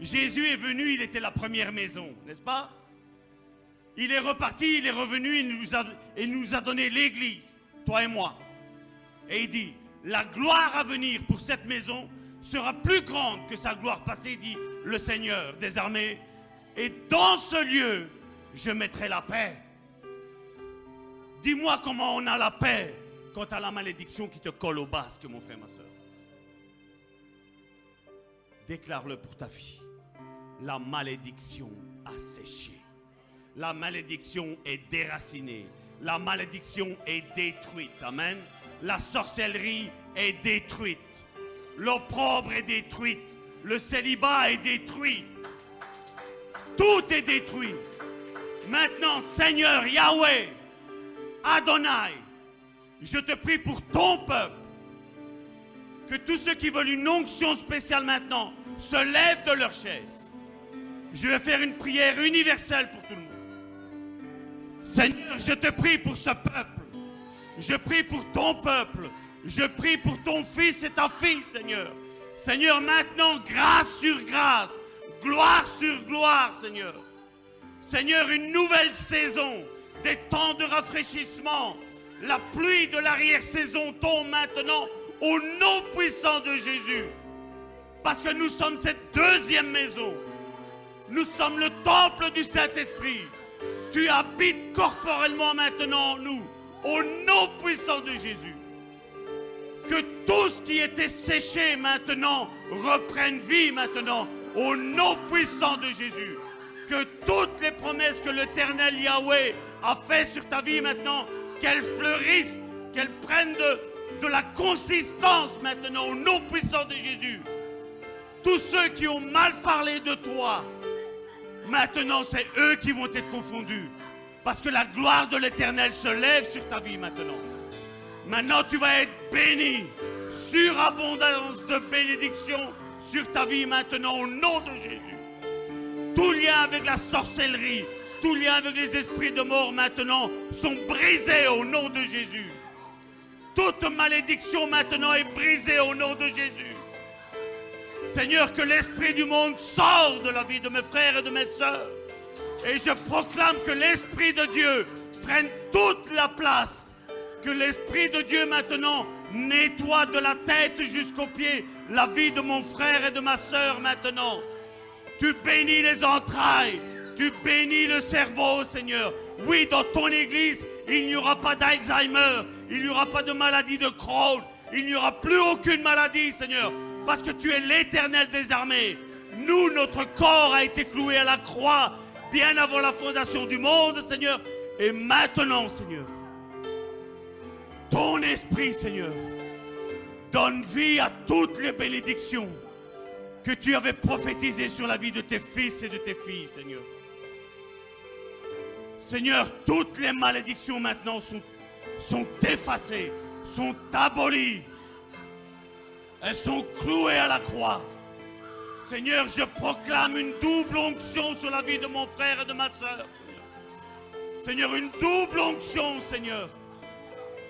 Jésus est venu, il était la première maison, n'est-ce pas? Il est reparti, il est revenu, il nous a, il nous a donné l'église, toi et moi. Et il dit, la gloire à venir pour cette maison sera plus grande que sa gloire passée, dit le Seigneur des armées. Et dans ce lieu, je mettrai la paix. Dis-moi comment on a la paix quant à la malédiction qui te colle au basque, mon frère, ma soeur. Déclare-le pour ta vie. La malédiction a séché. La malédiction est déracinée. La malédiction est détruite. Amen. La sorcellerie est détruite. L'opprobre est détruite. Le célibat est détruit. Tout est détruit. Maintenant, Seigneur Yahweh, Adonai, je te prie pour ton peuple. Que tous ceux qui veulent une onction spéciale maintenant se lèvent de leur chaise. Je vais faire une prière universelle pour tout le monde. Seigneur, je te prie pour ce peuple. Je prie pour ton peuple. Je prie pour ton fils et ta fille, Seigneur. Seigneur, maintenant, grâce sur grâce, gloire sur gloire, Seigneur. Seigneur, une nouvelle saison, des temps de rafraîchissement. La pluie de l'arrière-saison tombe maintenant au nom puissant de Jésus. Parce que nous sommes cette deuxième maison. Nous sommes le temple du Saint-Esprit. Tu habites corporellement maintenant en nous, au nom puissant de Jésus. Que tout ce qui était séché maintenant reprenne vie maintenant, au nom puissant de Jésus. Que toutes les promesses que l'Éternel Yahweh a fait sur ta vie maintenant, qu'elles fleurissent, qu'elles prennent de, de la consistance maintenant, au nom puissant de Jésus. Tous ceux qui ont mal parlé de toi, maintenant c'est eux qui vont être confondus. Parce que la gloire de l'Éternel se lève sur ta vie maintenant. Maintenant tu vas être béni. Surabondance de bénédiction sur ta vie maintenant au nom de Jésus. Tout lien avec la sorcellerie, tout lien avec les esprits de mort maintenant sont brisés au nom de Jésus. Toute malédiction maintenant est brisée au nom de Jésus. Seigneur, que l'esprit du monde sort de la vie de mes frères et de mes sœurs. Et je proclame que l'esprit de Dieu prenne toute la place. Que l'esprit de Dieu maintenant nettoie de la tête jusqu'aux pieds la vie de mon frère et de ma sœur maintenant. Tu bénis les entrailles, tu bénis le cerveau, Seigneur. Oui, dans ton église, il n'y aura pas d'Alzheimer, il n'y aura pas de maladie de Crohn, il n'y aura plus aucune maladie, Seigneur, parce que tu es l'éternel des armées. Nous, notre corps a été cloué à la croix bien avant la fondation du monde, Seigneur. Et maintenant, Seigneur, ton esprit, Seigneur, donne vie à toutes les bénédictions que tu avais prophétisées sur la vie de tes fils et de tes filles, Seigneur. Seigneur, toutes les malédictions maintenant sont, effacées, sont abolies. Elles sont clouées à la croix. Seigneur, je proclame une double onction sur la vie de mon frère et de ma soeur. Seigneur, une double onction, Seigneur.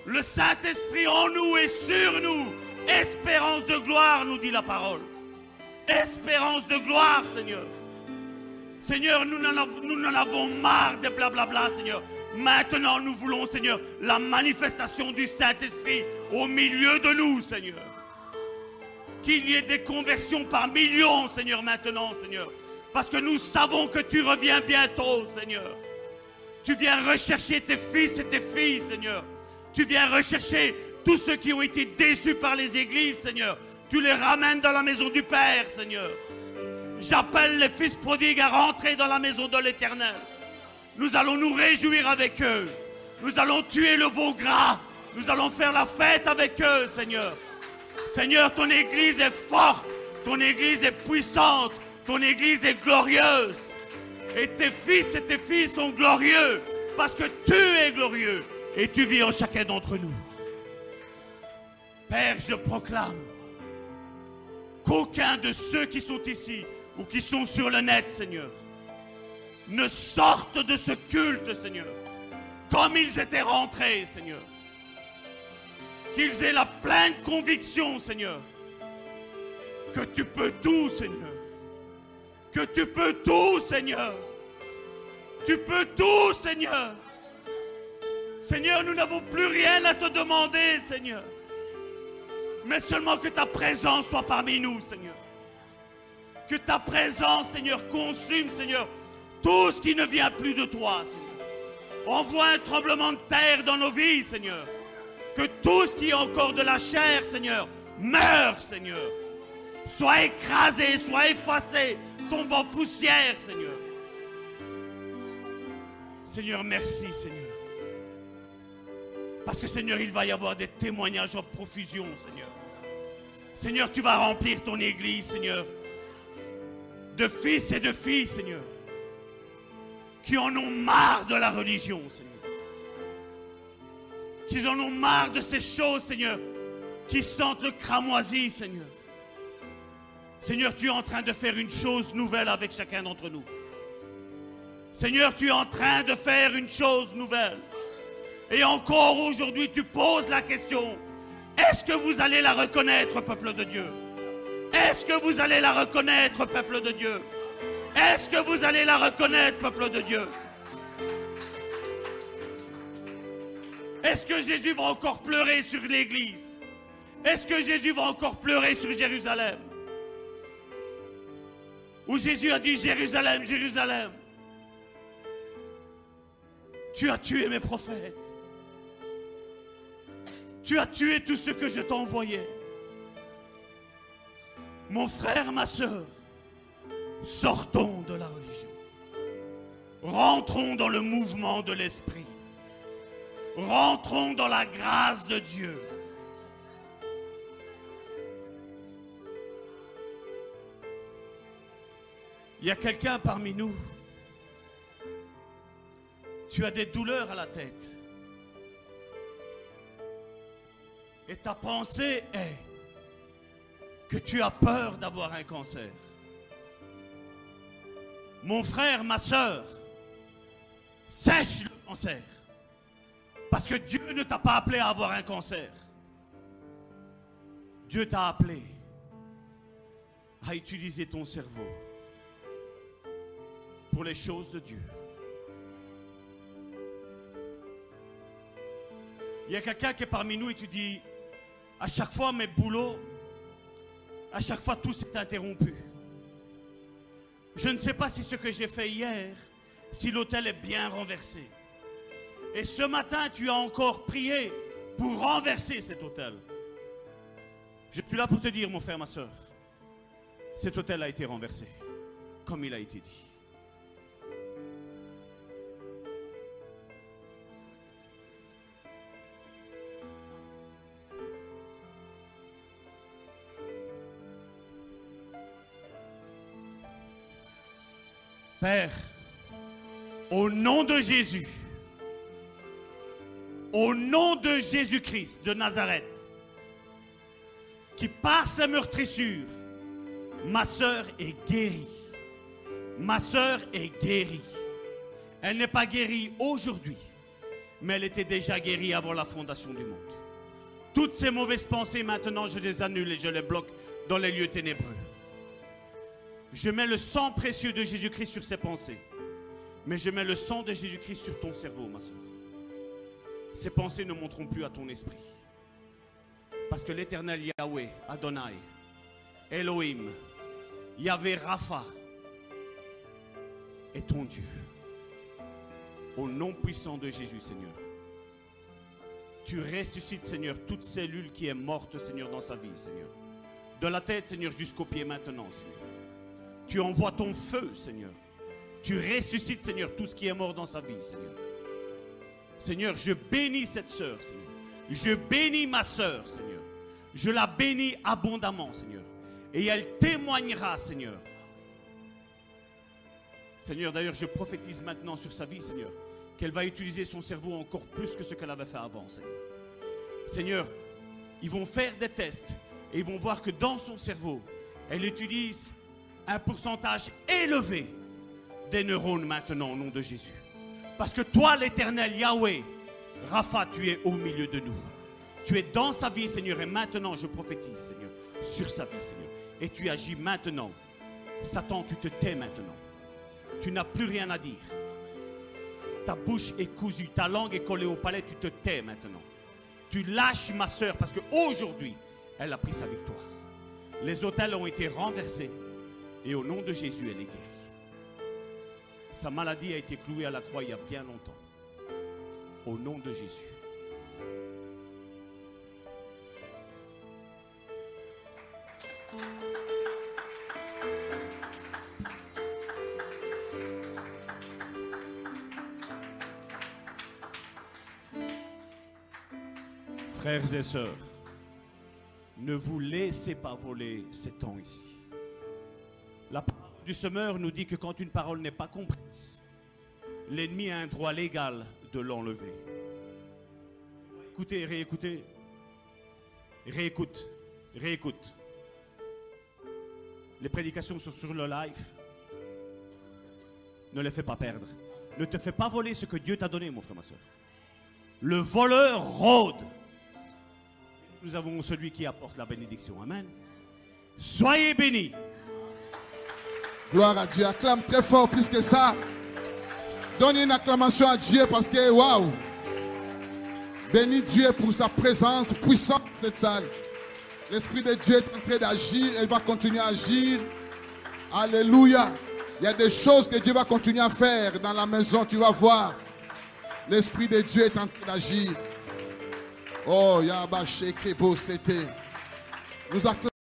Le Saint-Esprit en nous et sur nous. Espérance de gloire, nous dit la parole. Espérance de gloire, Seigneur. Seigneur, nous en avons marre de blablabla, Seigneur. Maintenant, nous voulons, Seigneur, la manifestation du Saint-Esprit au milieu de nous, Seigneur. Qu'il y ait des conversions par millions, Seigneur, maintenant, Seigneur. Parce que nous savons que tu reviens bientôt, Seigneur. Tu viens rechercher tes fils et tes filles, Seigneur. Tu viens rechercher tous ceux qui ont été déçus par les églises, Seigneur. Tu les ramènes dans la maison du Père, Seigneur. J'appelle les fils prodigues à rentrer dans la maison de l'Éternel. Nous allons nous réjouir avec eux. Nous allons tuer le veau gras. Nous allons faire la fête avec eux, Seigneur. Seigneur, ton Église est forte. Ton Église est puissante. Ton Église est glorieuse. Et tes fils et tes filles sont glorieux parce que tu es glorieux et tu vis en chacun d'entre nous. Père, je proclame qu'aucun de ceux qui sont ici ou qui sont sur le net, Seigneur, ne sortent de ce culte, Seigneur, comme ils étaient rentrés, Seigneur. Qu'ils aient la pleine conviction, Seigneur, que tu peux tout, Seigneur que tu peux tout, Seigneur. Tu peux tout, Seigneur. Seigneur, nous n'avons plus rien à te demander, Seigneur. Mais seulement que ta présence soit parmi nous, Seigneur. Que ta présence, Seigneur, consume, Seigneur, tout ce qui ne vient plus de toi, Seigneur. Envoie un tremblement de terre dans nos vies, Seigneur. Que tout ce qui est encore de la chair, Seigneur, meure, Seigneur. Soit écrasé, soit effacé, tombe en poussière, Seigneur. Seigneur, merci, Seigneur. Parce que, Seigneur, il va y avoir des témoignages en profusion, Seigneur. Seigneur, tu vas remplir ton église, Seigneur, de fils et de filles, Seigneur, qui en ont marre de la religion, Seigneur. Qui en ont marre de ces choses, Seigneur, qui sentent le cramoisi, Seigneur. Seigneur, tu es en train de faire une chose nouvelle avec chacun d'entre nous. Seigneur, tu es en train de faire une chose nouvelle. Et encore aujourd'hui, tu poses la question, est-ce que vous allez la reconnaître, peuple de Dieu? Est-ce que vous allez la reconnaître, peuple de Dieu? Est-ce que vous allez la reconnaître, peuple de Dieu? Est-ce que Jésus va encore pleurer sur l'Église? Est-ce que Jésus va encore pleurer sur Jérusalem? Où Jésus a dit Jérusalem, Jérusalem, tu as tué mes prophètes. Tu as tué tout ce que je t'envoyais. Mon frère, ma soeur, sortons de la religion. Rentrons dans le mouvement de l'Esprit. Rentrons dans la grâce de Dieu. Il y a quelqu'un parmi nous. Tu as des douleurs à la tête. Et ta pensée est que tu as peur d'avoir un cancer. Mon frère, ma soeur, sèche le cancer. Parce que Dieu ne t'a pas appelé à avoir un cancer. Dieu t'a appelé à utiliser ton cerveau pour les choses de Dieu. Il y a quelqu'un qui est parmi nous et tu dis, à chaque fois mes boulots, à chaque fois tout s'est interrompu. Je ne sais pas si ce que j'ai fait hier, si l'hôtel est bien renversé. Et ce matin, tu as encore prié pour renverser cet hôtel. Je suis là pour te dire, mon frère, ma soeur, cet hôtel a été renversé, comme il a été dit. Père, au nom de Jésus, au nom de Jésus-Christ de Nazareth, qui par sa meurtrissure, ma sœur est guérie. Ma sœur est guérie. Elle n'est pas guérie aujourd'hui, mais elle était déjà guérie avant la fondation du monde. Toutes ces mauvaises pensées, maintenant, je les annule et je les bloque dans les lieux ténébreux. Je mets le sang précieux de Jésus-Christ sur ces pensées. Mais je mets le sang de Jésus-Christ sur ton cerveau, ma soeur. Ces pensées ne monteront plus à ton esprit. Parce que l'éternel Yahweh, Adonai, Elohim, Yahvé Rapha est ton Dieu. Au nom puissant de Jésus, Seigneur. Tu ressuscites, Seigneur, toute cellule qui est morte, Seigneur, dans sa vie, Seigneur. De la tête, Seigneur, jusqu'aux pieds maintenant, Seigneur. Tu envoies ton feu, Seigneur. Tu ressuscites, Seigneur, tout ce qui est mort dans sa vie, Seigneur. Seigneur, je bénis cette sœur, Seigneur. Je bénis ma sœur, Seigneur. Je la bénis abondamment, Seigneur. Et elle témoignera, Seigneur. Seigneur, d'ailleurs, je prophétise maintenant sur sa vie, Seigneur, qu'elle va utiliser son cerveau encore plus que ce qu'elle avait fait avant, Seigneur. Seigneur, ils vont faire des tests et ils vont voir que dans son cerveau, elle utilise un pourcentage élevé des neurones maintenant au nom de Jésus. Parce que toi, l'éternel Yahweh, Rapha, tu es au milieu de nous. Tu es dans sa vie, Seigneur, et maintenant je prophétise, Seigneur, sur sa vie, Seigneur. Et tu agis maintenant. Satan, tu te tais maintenant. Tu n'as plus rien à dire. Ta bouche est cousue, ta langue est collée au palais, tu te tais maintenant. Tu lâches ma soeur parce qu'aujourd'hui, elle a pris sa victoire. Les hôtels ont été renversés et au nom de Jésus, elle est guérie. Sa maladie a été clouée à la croix il y a bien longtemps. Au nom de Jésus. Frères et sœurs, ne vous laissez pas voler ces temps ici. Du semeur nous dit que quand une parole n'est pas comprise, l'ennemi a un droit légal de l'enlever. Écoutez, réécoutez. Réécoute, réécoute. Les prédications sont sur le live. Ne les fais pas perdre. Ne te fais pas voler ce que Dieu t'a donné, mon frère, ma soeur. Le voleur rôde. Nous avons celui qui apporte la bénédiction. Amen. Soyez bénis. Gloire à Dieu. Acclame très fort plus que ça. Donne une acclamation à Dieu parce que, waouh. Bénis Dieu pour sa présence puissante dans cette salle. L'Esprit de Dieu est en train d'agir. Elle va continuer à agir. Alléluia. Il y a des choses que Dieu va continuer à faire dans la maison. Tu vas voir. L'Esprit de Dieu est en train d'agir. Oh, Yabba Shekebo, c'était. Nous acclamons.